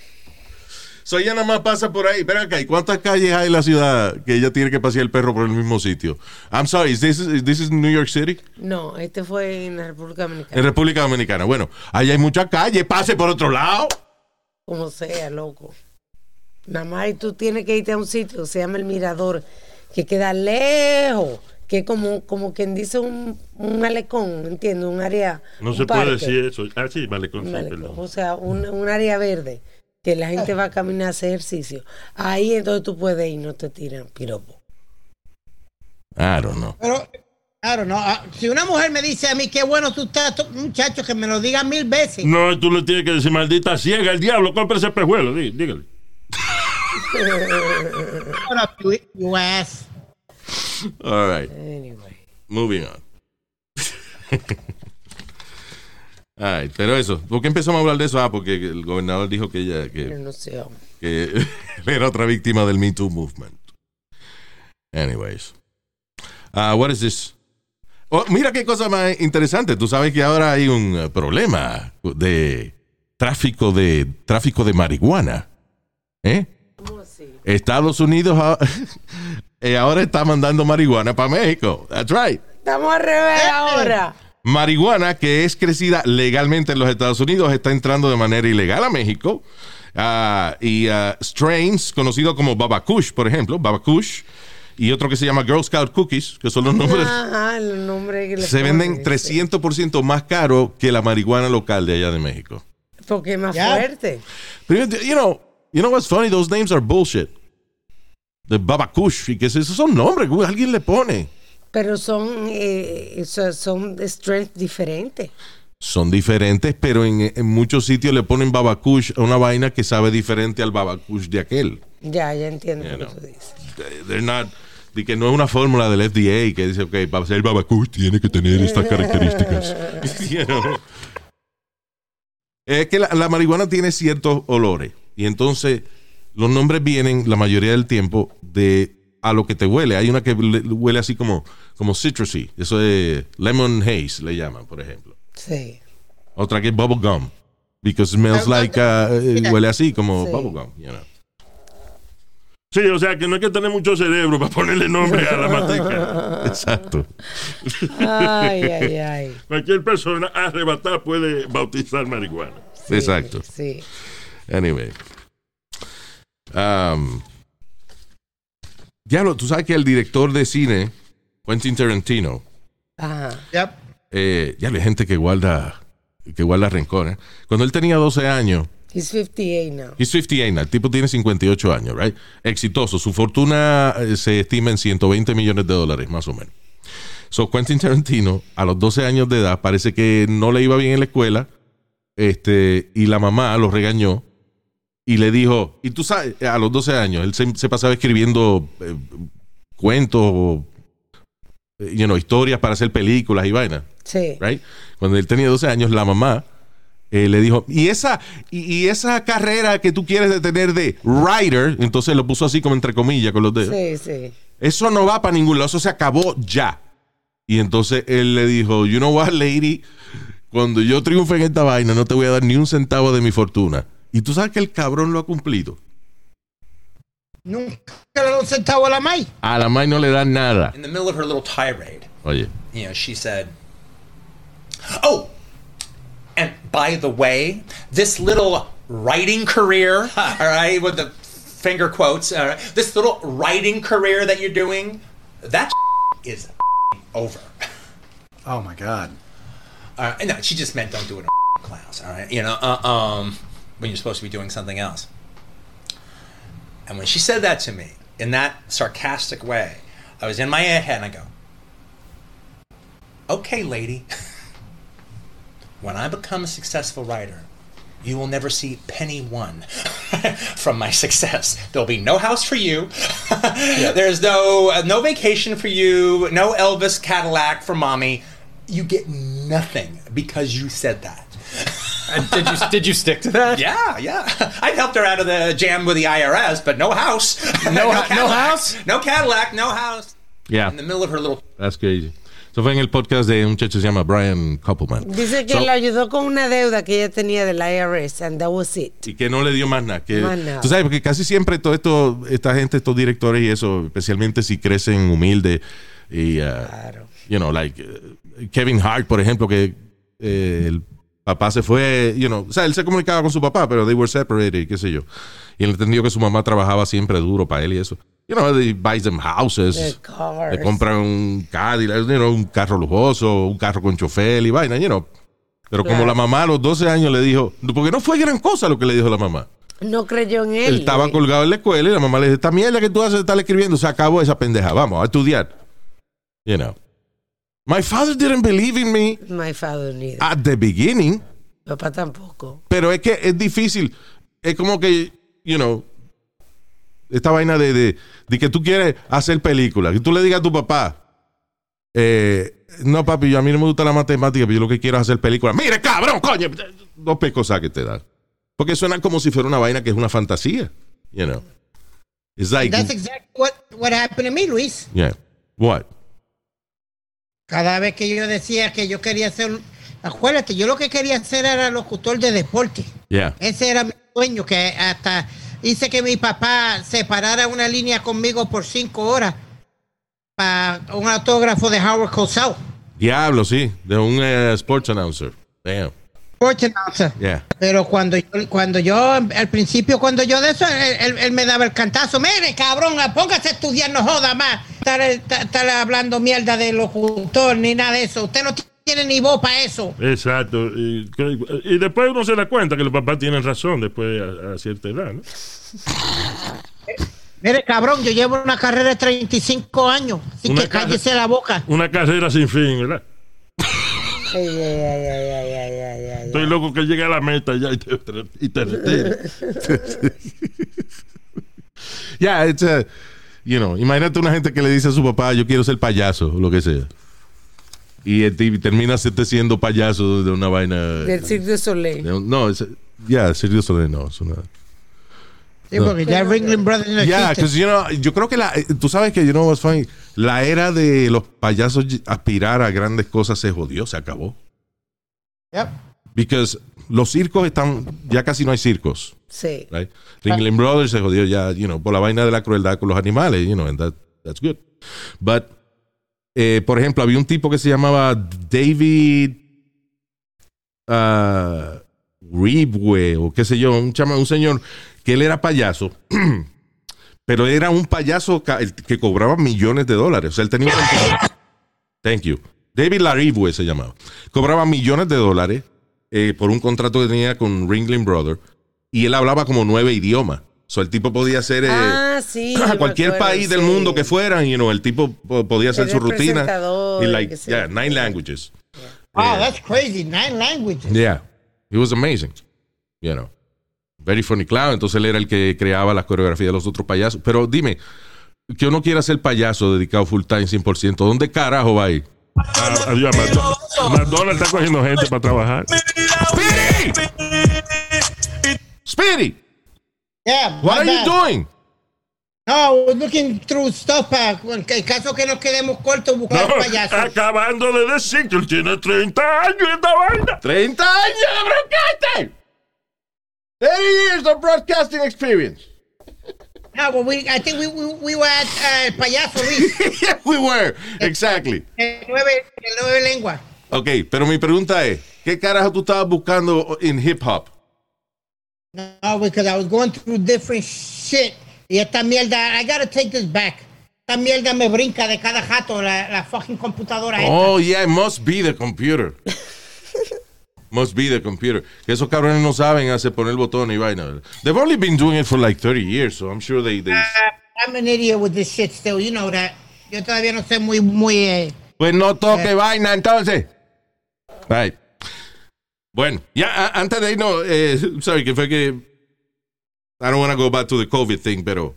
So ella nada más pasa por ahí. Ven acá, ¿y cuántas calles hay en la ciudad que ella tiene que pasear el perro por el mismo sitio? I'm sorry, is this, is this is New York City? No, este fue en la República En Dominicana. República Dominicana. Bueno, ahí hay muchas calles, pase por otro lado. Como sea, loco. Nada más y tú tienes que irte a un sitio que se llama El Mirador, que queda lejos, que es como, como quien dice un, un malecón, ¿entiendes? Un área. No un se puede decir eso. Ah, sí, Un sí, malecón, perdón. O sea, un, un área verde. Que la gente va a caminar a hacer ejercicio. Ahí entonces tú puedes ir y no te tiran piropo. I don't know. Pero, claro, no. ah, Si una mujer me dice a mí qué bueno tú estás, tú- muchacho, que me lo diga mil veces. No, tú le tienes que decir, maldita ciega, el diablo, compra ese pejuelo, dí- dígale. All right. Anyway. Moving on. Right, pero eso. ¿Por qué empezamos a hablar de eso? Ah, porque el gobernador dijo que ella que, Pero no sé. que él era otra víctima del Me Too movement. Anyways. Ah, what is this? Oh, mira qué cosa más interesante. Tú sabes que ahora hay un eh, problema de tráfico de tráfico de marihuana. ¿Eh? ¿Cómo así? Estados Unidos eh, ahora está mandando marihuana para México. That's right. Estamos al revés ahora. Marihuana que es crecida legalmente en los Estados Unidos está entrando de manera ilegal a México. Ah, y ah, strains conocidos como Baba Kush, por ejemplo, Baba Kush, y otro que se llama Girl Scout Cookies, que son los nombres, Ajá, el nombre que se venden sí. 300% más caro que la marihuana local de allá de México. Porque es más fuerte. Pero, you know, you know what's funny? Those names are bullshit. The Baba Kush, y que esos son nombres que alguien le pone. Pero son, eh, so- son de strength diferentes. son diferentes, pero en, en muchos sitios le ponen babacush a una vaina que sabe diferente al babacush de aquel. Ya, ya entiendo lo que tú dices. They- They're not, de que no es una fórmula del FDA que dice, ok, para ser babacush tiene que tener estas características. You know? Es que la, la marihuana tiene ciertos olores y entonces los nombres vienen la mayoría del tiempo de a lo que te huele. Hay una que le- huele así como, como citrusy, eso es lemon haze le llaman, por ejemplo. Sí. Otra que es bubble gum. Because it smells like, uh, eh, huele así como Sí. bubble gum, you know. Sí, o sea que no hay que tener mucho cerebro para ponerle nombre a la matica. Exacto. Ay, ay, ay. Cualquier persona arrebatada puede bautizar marihuana. Sí, Exacto. Sí. Anyway. Um, ya lo, tú sabes que el director de cine, Quentin Tarantino, Ajá. Yep. eh, ya hay gente que guarda, que guarda rencor. ¿eh? Cuando él tenía 12 años, He's 58 now. He's 58 now. El tipo tiene 58 años, right? Exitoso. Su fortuna eh, se estima en 120 millones de dólares, más o menos. So, Quentin Tarantino, a los 12 años de edad, parece que no le iba bien en la escuela. Este, y la mamá lo regañó y le dijo, y tú sabes, a los 12 años, él se, se pasaba escribiendo eh, cuentos o eh, you know, historias para hacer películas y vainas Sí. right? Cuando él tenía 12 años, la mamá eh, le dijo, y esa, y, y esa carrera que tú quieres de tener de writer, entonces lo puso así como entre comillas con los dedos, Sí, sí. eso no va para ningún lado, eso se acabó ya. Y entonces él le dijo, you know what, lady, cuando yo triunfe en esta vaina, no te voy a dar ni un centavo de mi fortuna. Y tú sabes que el cabrón lo ha cumplido. Nunca le da un centavo a la May. A la May no le dan nada. in the middle of her little tirade, Oye, you know, she said, "Oh, and by the way, this little writing career, all right, with the finger quotes, all right, this little writing career that you're doing, that is over." Oh my God. Uh, no, she just meant don't do it in class, all right? You know, uh, um, when you're supposed to be doing something else. And when she said that to me in that sarcastic way, I was in my head and I go, okay, lady, when I become a successful writer, you will never see penny one from my success. There'll be no house for you. There's no uh, no vacation for you. No Elvis Cadillac for mommy. You get nothing because you said that. And did you did you stick to that? Yeah, yeah. I helped her out of the jam with the IRS, but no house. No no Cadillac. house? No Cadillac. No house. yeah, In the middle of her little that's crazy. Eso fue en el podcast de un muchacho que se llama Brian Koppelman. Dice que So- le ayudó con una deuda que ella tenía del IRS, and that was it. y que no le dio más nada. Que, Más nada. Tú sabes, porque casi siempre todo esto, esta gente, estos directores y eso, especialmente si crecen humildes y, uh, Claro. you know, like uh, Kevin Hart, por ejemplo, que eh, el papá se fue, you know, o sea, él se comunicaba con su papá, pero they were separated, qué sé yo. Y él entendió que su mamá trabajaba siempre duro para él y eso. You know, they buys them houses. Le compran un Cadillac, you know, un carro lujoso, un carro con chofer y vaina, you know. Pero como Claro. la mamá a los 12 años le dijo, porque no fue gran cosa lo que le dijo la mamá. No creyó en él. Él estaba colgado en la escuela y la mamá le dice, esta mierda que tú haces estar escribiendo, se acabó esa pendeja, vamos a estudiar. You know. My father didn't believe in me My father neither. at the beginning, Papá tampoco. pero es que es difícil. Es como que, you know, esta vaina de, de, de que tú quieres hacer películas, que tú le digas a tu papá, eh, no papi, yo a mí no me gusta la matemática, pero yo lo que quiero es hacer películas. Mire, cabrón, coño, dos pescosas que te dan. Porque suena como si fuera una vaina que es una fantasía, you know. It's like, That's exactly what, what happened to me, Luis. yeah, what? Cada vez que yo decía que yo quería ser, acuérdate, yo lo que quería hacer era locutor de deporte. Yeah. Ese era mi sueño, que hasta hice que mi papá se parara una línea conmigo por cinco horas para un autógrafo de Howard Cosell. Diablo, sí, de un eh, sports announcer. Damn. Sports announcer. Yeah. Pero cuando yo, cuando yo, al principio, cuando yo de eso, él, él- él me daba el cantazo. Mire, cabrón, póngase a estudiar, no joda más. Estar, estar- hablando mierda de locutor ni nada de eso. Usted no tiene ni voz para eso. Exacto. Y, y después uno se da cuenta que los papás tienen razón después a, a cierta edad, ¿no? Mire, cabrón, yo llevo una carrera de 35 años. Así Una que cállese la boca. Una carrera sin fin, ¿verdad? Ay, ay, ay, ay, ay. Estoy loco que llegue a la meta ya y te, y te retire. Yeah, it's a, you know, imagínate una gente que le dice a su papá, yo quiero ser payaso, o lo que sea. Y, el tipo termina siendo payaso de una vaina. Del Cirque du Soleil. de no, ya, Cirque du Soleil, no, es una. Sí, porque ya Ringling Brothers no Yeah, you know, yo creo que la, eh, tú sabes que, you know what's funny, la era de los payasos y- aspirar a grandes cosas se jodió, se acabó. Yep. Because los circos están, ya casi no hay circos. Sí. right? Ringling Brothers se jodió ya, you know, por la vaina de la crueldad con los animales, you know, and that, that's good. But, eh, por ejemplo, había un tipo que se llamaba David uh, Ribwe, o qué sé yo, un, chama, un señor que él era payaso, pero era un payaso que cobraba millones de dólares. O sea, él tenía Thank you. David Laribwe se llamaba. Cobraba millones de dólares eh, por un contrato que tenía con Ringling Brothers y él hablaba como nueve idiomas. O sea, el tipo podía ser eh, Ah, sí. a cualquier acuerdo, país del mundo que fueran, you know, el tipo po- podía hacer Era su rutina. Y like, yeah, nine languages. Wow, that's crazy. Nine languages. Yeah. It was amazing. You know. Very funny clown. Entonces él era el que creaba las coreografías de los otros payasos. Pero dime, que uno quiera ser payaso dedicado full time 100%, ¿dónde carajo va a ir? Ah, adiós, McDonald's. McDonald's está cogiendo gente para trabajar. Speedy, Yeah, what are you bad. doing? No, we're looking through stuff para en caso que nos quedemos cortos buscar No, payasos. acabando de decir que él tiene 30 años esta vaina. 30 años de broadcasting. 30 years of broadcasting experience. No, well, we, I think we, we, we were at uh, payaso Luis. yeah, we were. Exactly. El nueve, el nueve lengua. Ok, pero mi pregunta es, ¿qué carajo tú estabas buscando en hip hop? No, because I was going through different shit. Y esta mierda, I gotta take this back. Esta mierda me brinca de cada jato la, la fucking computadora. esta. Oh, yeah, it must be the computer. must be the computer. Que esos cabrones no saben hacer poner el botón y vaina. They've only been doing it for like 30 years, so I'm sure they... they... Uh, I'm an idiot with this shit still, you know that. Yo todavía no sé muy, muy... eh, Pues no toque vaina entonces. Right. Bueno, ya antes de irnos, eh, sorry, que fue que I don't want to go back to the COVID thing, pero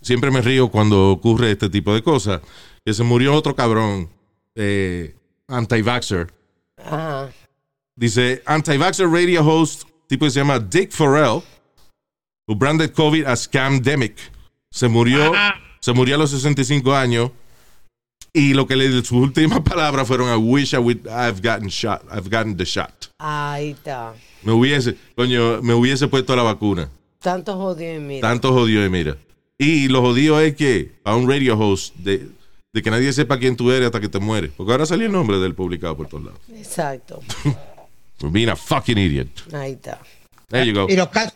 siempre me río cuando ocurre este tipo de cosas. Que se murió otro cabrón, eh, anti-vaxxer. Ajá. Dice, anti-vaxxer radio host, tipo que se llama Dick Farrell, who branded COVID as scamdemic. Se murió, se murió a los 65 años. Y lo que le sus últimas palabras fueron, I wish I would have gotten shot, I've gotten the shot. Ahí está. Me hubiese, coño, me hubiese puesto la vacuna. Tanto jodido y mira. Tanto jodido y mira. Y lo jodido es que a un radio host de, de que nadie sepa quién tú eres hasta que te mueres. Porque ahora salió el nombre del publicado por todos lados. Exacto. For being a fucking idiot. Ahí está. There you go. Y los casos,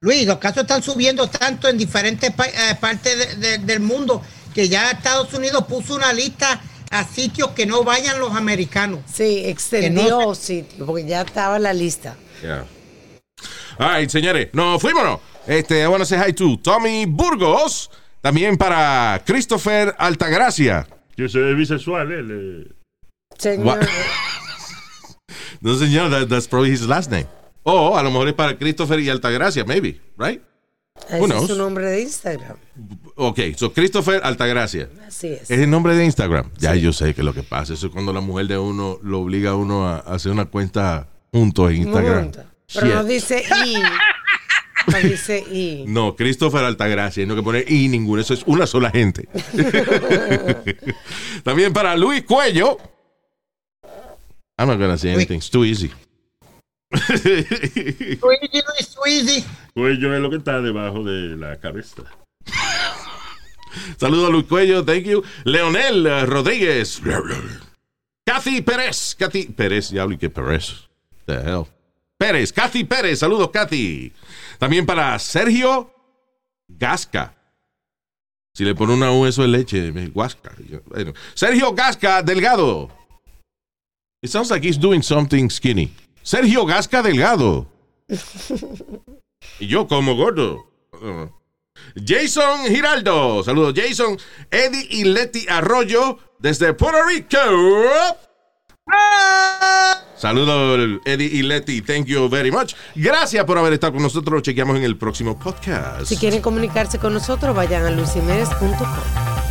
Luis, los casos están subiendo tanto en diferentes pa- eh, partes de- de- del mundo que ya Estados Unidos puso una lista a sitios que no vayan los americanos. Sí, extendió no sitio, porque ya estaba la lista. Yeah. All right, señores, nos fuimos. Este, I want to say hi to Tommy Burgos. También para Christopher Altagracia. Que se ve bisexual, él. eh. Señor? No, señor, that- that's probably his last name. O a lo mejor es para Christopher y Altagracia, maybe, right? ese Who es su nombre de Instagram. Ok, so Christopher Altagracia. Así es. Es el nombre de Instagram. Ya yo sé que lo que pasa. Eso es cuando la mujer de uno lo obliga a uno a hacer una cuenta juntos en Instagram. Pero no dice I. No dice I. No, Christopher Altagracia. No que poner y ninguno. Eso es una sola gente. También para Luis Cuello. I'm not gonna say anything. It's too easy. Cuello es lo que está debajo de la cabeza. Saludos a Luis Cuello, thank you. Leonel Rodríguez. Kathy Pérez. Kathy Pérez, ya hablé que Pérez. The hell. Pérez, Kathy Pérez. Saludos, Kathy. También para Sergio Gasca. Si le pone una U, eso es leche. me- Gasca. Bueno. Sergio Gasca Delgado. It sounds like he's doing something skinny. Sergio Gasca Delgado. y yo como gordo. Uh. Jason Giraldo. Saludos, Jason. Eddie y Leti Arroyo desde Puerto Rico. Saludos, Eddie y Leti. Thank you very much. Gracias por haber estado con nosotros. Chequeamos en el próximo podcast. Si quieren comunicarse con nosotros, vayan a luisiménez.com.